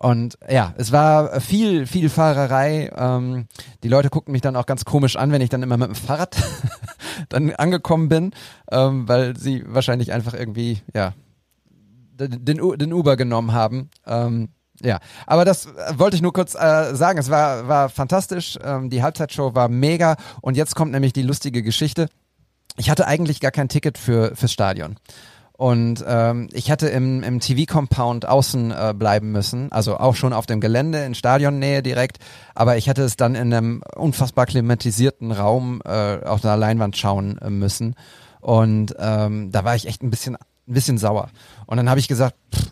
Und ja, es war viel, viel Fahrerei. Ähm, die Leute guckten mich dann auch ganz komisch an, wenn ich dann immer mit dem Fahrrad dann angekommen bin, ähm, weil sie wahrscheinlich einfach irgendwie, ja, den, U- den Uber genommen haben. Ähm, ja, aber das äh, wollte ich nur kurz äh, sagen. Es war, war fantastisch. Ähm, die Halbzeitshow war mega. Und jetzt kommt nämlich die lustige Geschichte. Ich hatte eigentlich gar kein Ticket für fürs Stadion. Und ähm, ich hätte im, im TV-Compound außen äh, bleiben müssen, also auch schon auf dem Gelände in Stadionnähe direkt, aber ich hätte es dann in einem unfassbar klimatisierten Raum äh, auf der Leinwand schauen äh, müssen. Und ähm, da war ich echt ein bisschen, ein bisschen sauer. Und dann habe ich gesagt, pff,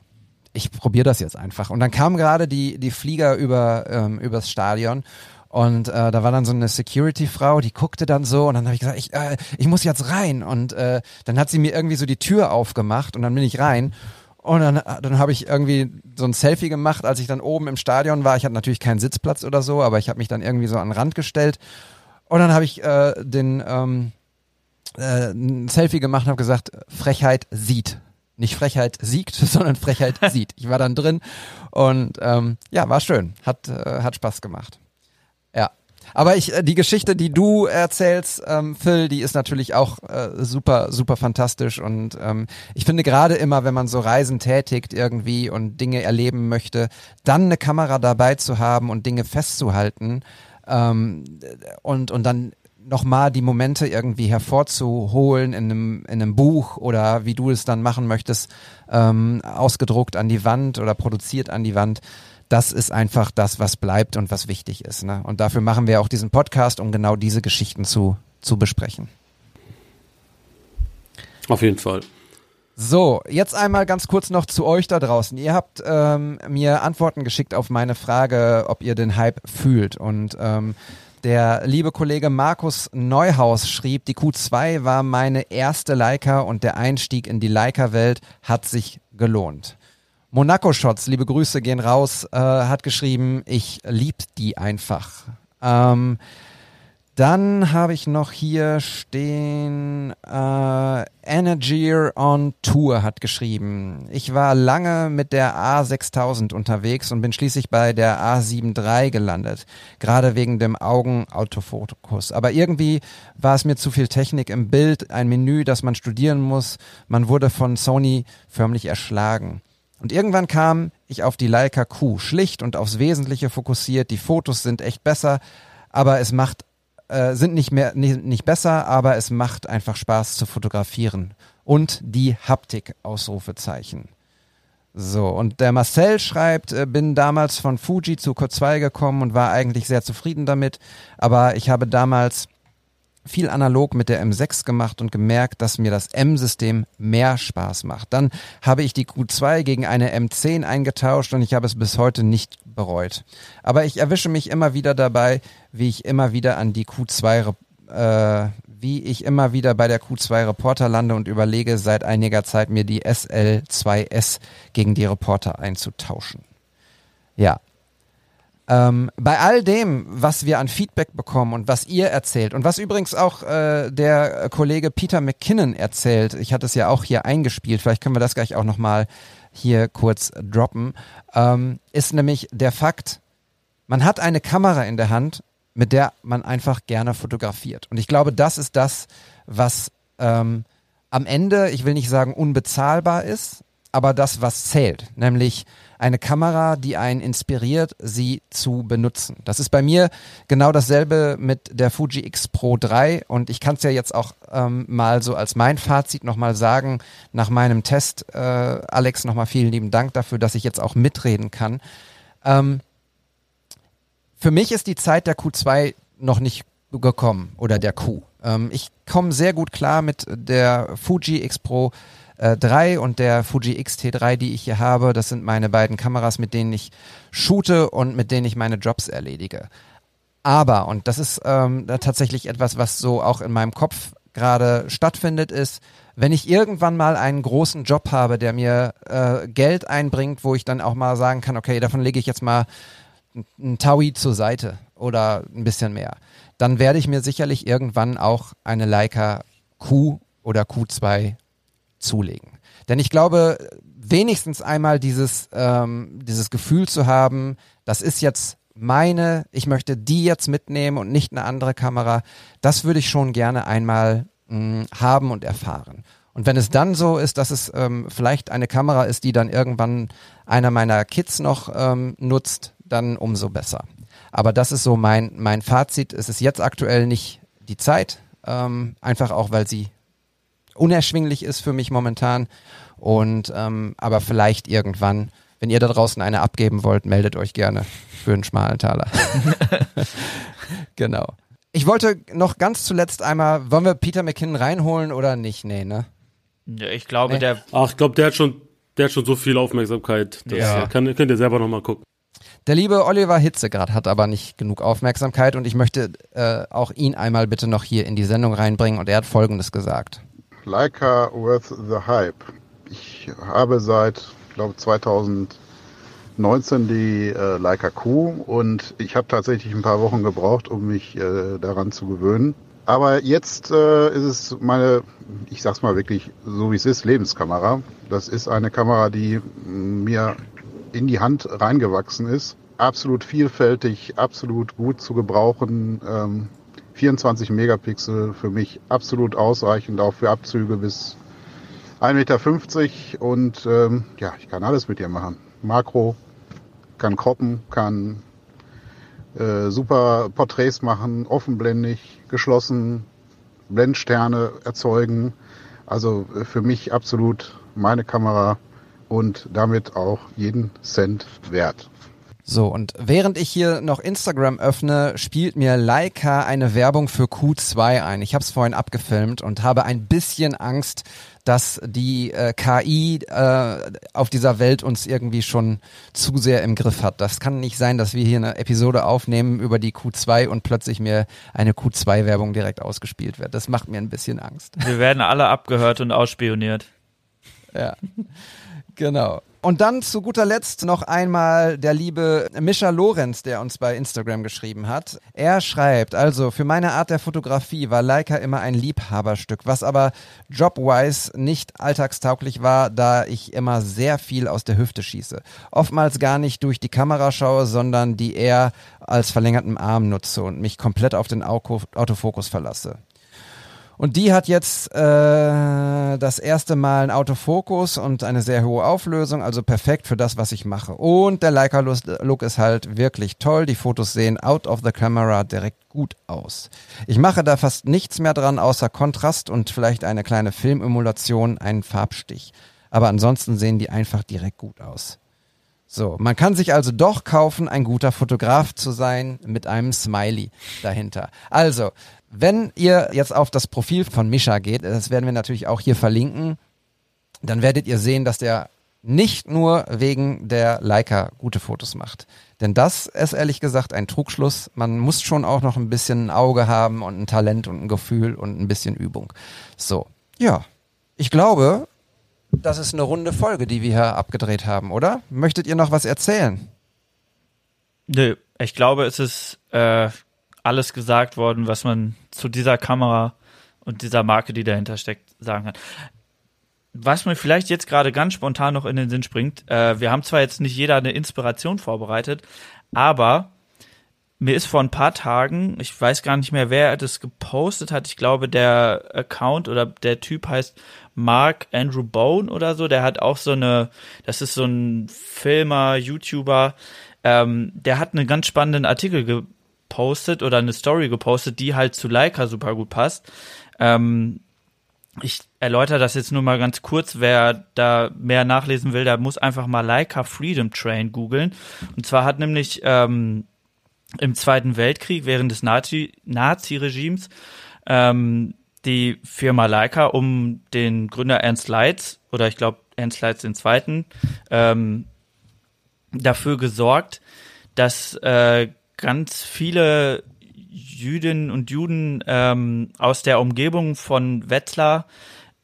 ich probiere das jetzt einfach. Und dann kamen gerade die, die Flieger über, ähm, übers Stadion und äh, da war dann so eine Security-Frau, die guckte dann so und dann habe ich gesagt, ich, äh, ich muss jetzt rein. Und äh, dann hat sie mir irgendwie so die Tür aufgemacht und dann bin ich rein. Und dann, dann habe ich irgendwie so ein Selfie gemacht, als ich dann oben im Stadion war. Ich hatte natürlich keinen Sitzplatz oder so, aber ich habe mich dann irgendwie so an den Rand gestellt. Und dann habe ich äh, den ähm, äh, ein Selfie gemacht und habe gesagt, Frechheit sieht. Nicht Frechheit siegt, sondern Frechheit sieht. Ich war dann drin und ähm, ja, war schön. Hat, äh, hat Spaß gemacht. Ja. Aber ich, äh, die Geschichte, die du erzählst, ähm, Phil, die ist natürlich auch äh, super, super fantastisch. Und ähm, ich finde gerade immer, wenn man so Reisen tätigt irgendwie und Dinge erleben möchte, dann eine Kamera dabei zu haben und Dinge festzuhalten ähm, und, und dann nochmal die Momente irgendwie hervorzuholen in einem, in einem Buch oder wie du es dann machen möchtest, ähm, ausgedruckt an die Wand oder produziert an die Wand. Das ist einfach das, was bleibt und was wichtig ist. Ne? Und dafür machen wir auch diesen Podcast, um genau diese Geschichten zu, zu besprechen. Auf jeden Fall. So, jetzt einmal ganz kurz noch zu euch da draußen. Ihr habt ähm, mir Antworten geschickt auf meine Frage, ob ihr den Hype fühlt. Und ähm, der liebe Kollege Markus Neuhaus schrieb, die Q2 war meine erste Leica und der Einstieg in die Leica-Welt hat sich gelohnt. Monaco Shots, liebe Grüße gehen raus, äh, hat geschrieben, ich lieb die einfach. Ähm, dann habe ich noch hier stehen, äh, Energy on Tour hat geschrieben. Ich war lange mit der A6000 unterwegs und bin schließlich bei der A7 III gelandet. Gerade wegen dem Augenautofokus. Aber irgendwie war es mir zu viel Technik im Bild, ein Menü, das man studieren muss. Man wurde von Sony förmlich erschlagen. Und irgendwann kam ich auf die Leica Q, schlicht und aufs Wesentliche fokussiert. Die Fotos sind echt besser, aber es macht äh, sind nicht mehr nicht, nicht besser, aber es macht einfach Spaß zu fotografieren. Und die Haptik, Ausrufezeichen. So, und der Marcel schreibt, äh, bin damals von Fuji zu Q2 gekommen und war eigentlich sehr zufrieden damit, aber ich habe damals viel analog mit der M6 gemacht und gemerkt, dass mir das M-System mehr Spaß macht. Dann habe ich die Q2 gegen eine M10 eingetauscht und ich habe es bis heute nicht bereut. Aber ich erwische mich immer wieder dabei, wie ich immer wieder an die Q2 äh, wie ich immer wieder bei der Q2 Reporter lande und überlege seit einiger Zeit mir die SL2S gegen die Reporter einzutauschen. Ja, ähm, bei all dem, was wir an Feedback bekommen und was ihr erzählt und was übrigens auch äh, der Kollege Peter McKinnon erzählt, ich hatte es ja auch hier eingespielt, vielleicht können wir das gleich auch nochmal hier kurz droppen, ähm, ist nämlich der Fakt, man hat eine Kamera in der Hand, mit der man einfach gerne fotografiert. Und ich glaube, das ist das, was ähm, am Ende, ich will nicht sagen unbezahlbar ist, aber das, was zählt, nämlich eine Kamera, die einen inspiriert, sie zu benutzen. Das ist bei mir genau dasselbe mit der Fuji X Pro 3 und ich kann es ja jetzt auch ähm, mal so als mein Fazit nochmal sagen, nach meinem Test, äh, Alex, nochmal vielen lieben Dank dafür, dass ich jetzt auch mitreden kann. Ähm, für mich ist die Zeit der Q2 noch nicht gekommen oder der Q. Ähm, ich komme sehr gut klar mit der Fuji X Pro 3 äh, und der Fuji X-T3, die ich hier habe. Das sind meine beiden Kameras, mit denen ich shoote und mit denen ich meine Jobs erledige. Aber, und das ist ähm, tatsächlich etwas, was so auch in meinem Kopf gerade stattfindet, ist, wenn ich irgendwann mal einen großen Job habe, der mir äh, Geld einbringt, wo ich dann auch mal sagen kann, okay, davon lege ich jetzt mal ein Taui zur Seite oder ein bisschen mehr, dann werde ich mir sicherlich irgendwann auch eine Leica Q oder Q2 zulegen. Denn ich glaube, wenigstens einmal dieses, ähm, dieses Gefühl zu haben, das ist jetzt meine, ich möchte die jetzt mitnehmen und nicht eine andere Kamera, das würde ich schon gerne einmal mh, mm, haben und erfahren. Und wenn es dann so ist, dass es ähm, vielleicht eine Kamera ist, die dann irgendwann einer meiner Kids noch ähm, nutzt, dann umso besser. Aber das ist so mein, mein Fazit. Es ist jetzt aktuell nicht die Zeit, ähm, einfach auch, weil sie unerschwinglich ist für mich momentan. Und ähm, aber vielleicht irgendwann, wenn ihr da draußen eine abgeben wollt, meldet euch gerne für einen schmalen Taler. genau. Ich wollte noch ganz zuletzt einmal, wollen wir Peter McKinnon reinholen oder nicht? Nee, ne? Ja, ich glaube, nee. der. Ach, ich glaube, der hat schon, der hat schon so viel Aufmerksamkeit. Das ja. kann, könnt ihr selber nochmal gucken. Der liebe Oliver Hitzegrad hat aber nicht genug Aufmerksamkeit und ich möchte äh, auch ihn einmal bitte noch hier in die Sendung reinbringen und er hat Folgendes gesagt. Leica worth the hype. ich habe seit, glaube 2019 die äh, Leica Q und ich habe tatsächlich ein paar Wochen gebraucht, um mich äh, daran zu gewöhnen. Aber jetzt äh, ist es meine, ich sag's mal wirklich so wie es ist, Lebenskamera. Das ist eine Kamera, die mir in die Hand reingewachsen ist. Absolut vielfältig, absolut gut zu gebrauchen. Ähm, 24 Megapixel für mich absolut ausreichend, auch für Abzüge bis 1,50 Meter und ähm, ja, ich kann alles mit ihr machen. Makro, kann kroppen, kann äh, super Porträts machen, offenblendig, geschlossen, Blendsterne erzeugen. Also äh, für mich absolut meine Kamera und damit auch jeden Cent wert. So, und während ich hier noch Instagram öffne, spielt mir Leica eine Werbung für Q2 ein. Ich habe es vorhin abgefilmt und habe ein bisschen Angst, dass die äh, KI äh, auf dieser Welt uns irgendwie schon zu sehr im Griff hat. Das kann nicht sein, dass wir hier eine Episode aufnehmen über die Q2 und plötzlich mir eine Q2-Werbung direkt ausgespielt wird. Das macht mir ein bisschen Angst. Wir werden alle abgehört und ausspioniert. Ja, genau. Und dann zu guter Letzt noch einmal der liebe Mischa Lorenz, der uns bei Instagram geschrieben hat. Er schreibt, also für meine Art der Fotografie war Leica immer ein Liebhaberstück, was aber jobwise nicht alltagstauglich war, da ich immer sehr viel aus der Hüfte schieße. Oftmals gar nicht durch die Kamera schaue, sondern die eher als verlängerten Arm nutze und mich komplett auf den Autofokus verlasse. Und die hat jetzt äh, das erste Mal einen Autofokus und eine sehr hohe Auflösung, also perfekt für das, was ich mache. Und der Leica-Look ist halt wirklich toll. Die Fotos sehen out of the camera direkt gut aus. Ich mache da fast nichts mehr dran, außer Kontrast und vielleicht eine kleine Filmemulation, einen Farbstich. Aber ansonsten sehen die einfach direkt gut aus. So, man kann sich also doch kaufen, ein guter Fotograf zu sein mit einem Smiley dahinter. Also, wenn ihr jetzt auf das Profil von Mischa geht, das werden wir natürlich auch hier verlinken, dann werdet ihr sehen, dass der nicht nur wegen der Leica gute Fotos macht. Denn das ist ehrlich gesagt ein Trugschluss. Man muss schon auch noch ein bisschen ein Auge haben und ein Talent und ein Gefühl und ein bisschen Übung. So, ja. Ich glaube, das ist eine runde Folge, die wir hier abgedreht haben, oder? Möchtet ihr noch was erzählen? Nö, ich glaube, es ist äh, alles gesagt worden, was man zu dieser Kamera und dieser Marke, die dahinter steckt, sagen kann. Was mir vielleicht jetzt gerade ganz spontan noch in den Sinn springt, äh, wir haben zwar jetzt nicht jeder eine Inspiration vorbereitet, aber mir ist vor ein paar Tagen, ich weiß gar nicht mehr, wer das gepostet hat, ich glaube, der Account oder der Typ heißt Mark Andrew Bone oder so, der hat auch so eine, das ist so ein Filmer, YouTuber, ähm, der hat einen ganz spannenden Artikel gepostet oder eine Story gepostet, die halt zu Leica super gut passt. Ähm, ich erläutere das jetzt nur mal ganz kurz. Wer da mehr nachlesen will, der muss einfach mal Leica Freedom Train googeln. Und zwar hat nämlich ähm, im Zweiten Weltkrieg während des Nazi-Regimes ähm, die Firma Leica um den Gründer Ernst Leitz oder ich glaube Ernst Leitz den Zweiten ähm, dafür gesorgt, dass äh, ganz viele Jüdinnen und Juden ähm, aus der Umgebung von Wetzlar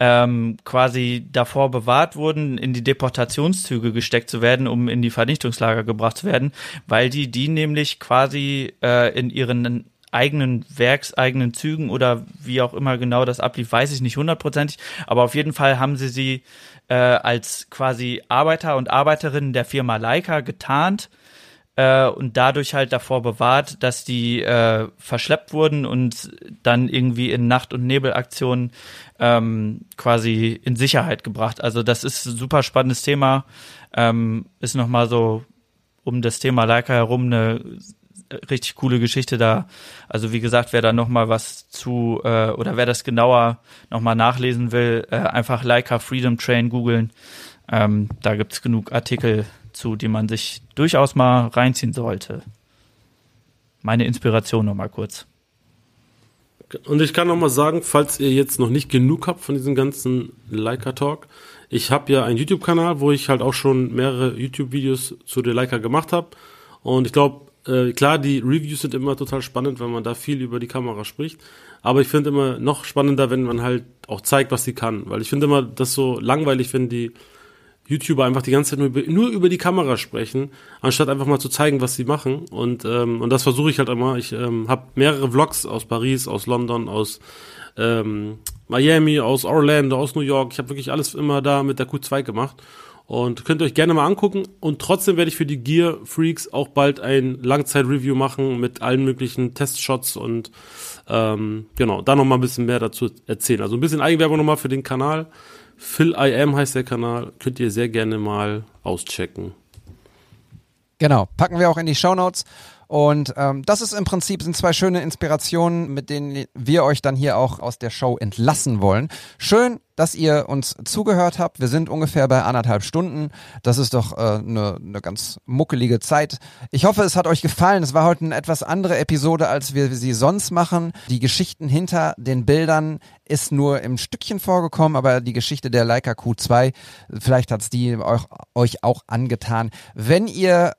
ähm, quasi davor bewahrt wurden, in die Deportationszüge gesteckt zu werden, um in die Vernichtungslager gebracht zu werden, weil die die nämlich quasi äh, in ihren eigenen werkseigenen Zügen oder wie auch immer genau das ablief, weiß ich nicht hundertprozentig, aber auf jeden Fall haben sie sie äh, als quasi Arbeiter und Arbeiterinnen der Firma Leica getarnt äh, und dadurch halt davor bewahrt, dass die äh, verschleppt wurden und dann irgendwie in Nacht- und Nebelaktionen ähm, quasi in Sicherheit gebracht. Also das ist ein super spannendes Thema. Ähm, ist nochmal so um das Thema Leica herum eine richtig coole Geschichte da. Also wie gesagt, wer da nochmal was zu äh, oder wer das genauer nochmal nachlesen will, äh, einfach Leica Freedom Train googeln. Ähm, da gibt's genug Artikel zu, die man sich durchaus mal reinziehen sollte. Meine Inspiration nochmal kurz. Und ich kann noch mal sagen, falls ihr jetzt noch nicht genug habt von diesem ganzen Leica Talk, ich habe ja einen YouTube-Kanal, wo ich halt auch schon mehrere YouTube-Videos zu der Leica gemacht habe. Und ich glaube, äh, klar, die Reviews sind immer total spannend, wenn man da viel über die Kamera spricht. Aber ich finde immer noch spannender, wenn man halt auch zeigt, was sie kann. Weil ich finde immer das so langweilig, wenn die YouTuber einfach die ganze Zeit nur über, nur über die Kamera sprechen, anstatt einfach mal zu zeigen, was sie machen. Und, ähm, und das versuche ich halt immer. Ich ähm, habe mehrere Vlogs aus Paris, aus London, aus ähm, Miami, aus Orlando, aus New York. Ich habe wirklich alles immer da mit der Q2 gemacht. Und könnt ihr euch gerne mal angucken. Und trotzdem werde ich für die Gear Freaks auch bald ein Langzeit-Review machen mit allen möglichen Testshots und ähm, genau, da nochmal ein bisschen mehr dazu erzählen. Also ein bisschen Eigenwerbung nochmal für den Kanal. Phil I Am heißt der Kanal. Könnt ihr sehr gerne mal auschecken. Genau, packen wir auch in die Show Notes. Und ähm, das ist im Prinzip sind zwei schöne Inspirationen, mit denen wir euch dann hier auch aus der Show entlassen wollen. Schön, dass ihr uns zugehört habt. Wir sind ungefähr bei anderthalb Stunden. Das ist doch eine äh, ne, ne ganz muckelige Zeit. Ich hoffe, es hat euch gefallen. Es war heute eine etwas andere Episode, als wir sie sonst machen. Die Geschichten hinter den Bildern ist nur im Stückchen vorgekommen, aber die Geschichte der Leica Q2, vielleicht hat's die euch, euch auch angetan. Wenn ihr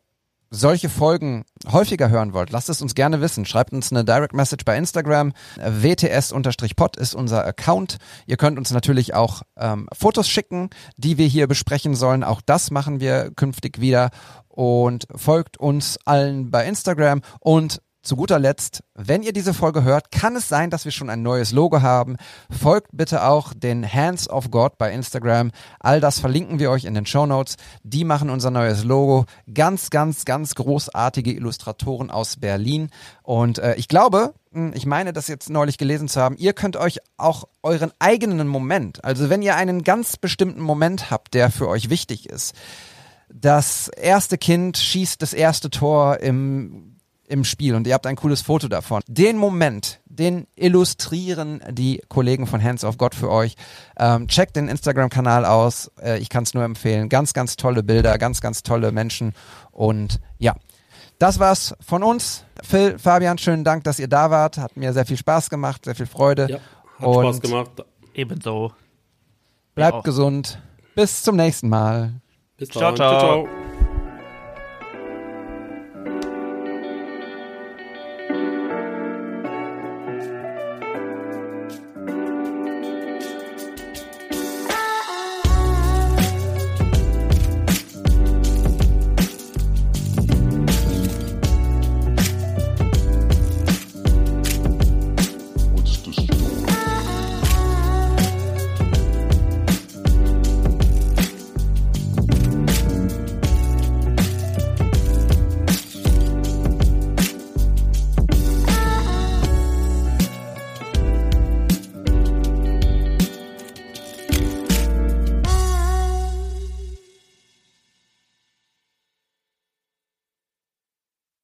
solche Folgen häufiger hören wollt, lasst es uns gerne wissen. Schreibt uns eine Direct Message bei Instagram. WTS-Pod ist unser Account. Ihr könnt uns natürlich auch ähm, Fotos schicken, die wir hier besprechen sollen. Auch das machen wir künftig wieder. Und folgt uns allen bei Instagram und zu guter Letzt, wenn ihr diese Folge hört, kann es sein, dass wir schon ein neues Logo haben. Folgt bitte auch den Hands of God bei Instagram. All das verlinken wir euch in den Show Notes. Die machen unser neues Logo. Ganz, ganz, ganz großartige Illustratoren aus Berlin. Und äh, ich glaube, hm, ich meine, das jetzt neulich gelesen zu haben, ihr könnt euch auch euren eigenen Moment, also wenn ihr einen ganz bestimmten Moment habt, der für euch wichtig ist, das erste Kind schießt das erste Tor im im Spiel und ihr habt ein cooles Foto davon. Den Moment, den illustrieren die Kollegen von Hands of God für euch. Ähm, checkt den Instagram-Kanal aus. Äh, ich kann es nur empfehlen. Ganz, ganz tolle Bilder, ganz, ganz tolle Menschen. Und ja, das war's von uns. Phil, Fabian, schönen Dank, dass ihr da wart. Hat mir sehr viel Spaß gemacht, sehr viel Freude. Ja, hat und Spaß gemacht. Ebenso. Bleibt gesund. Bis zum nächsten Mal. Bis dann. ciao. ciao. ciao.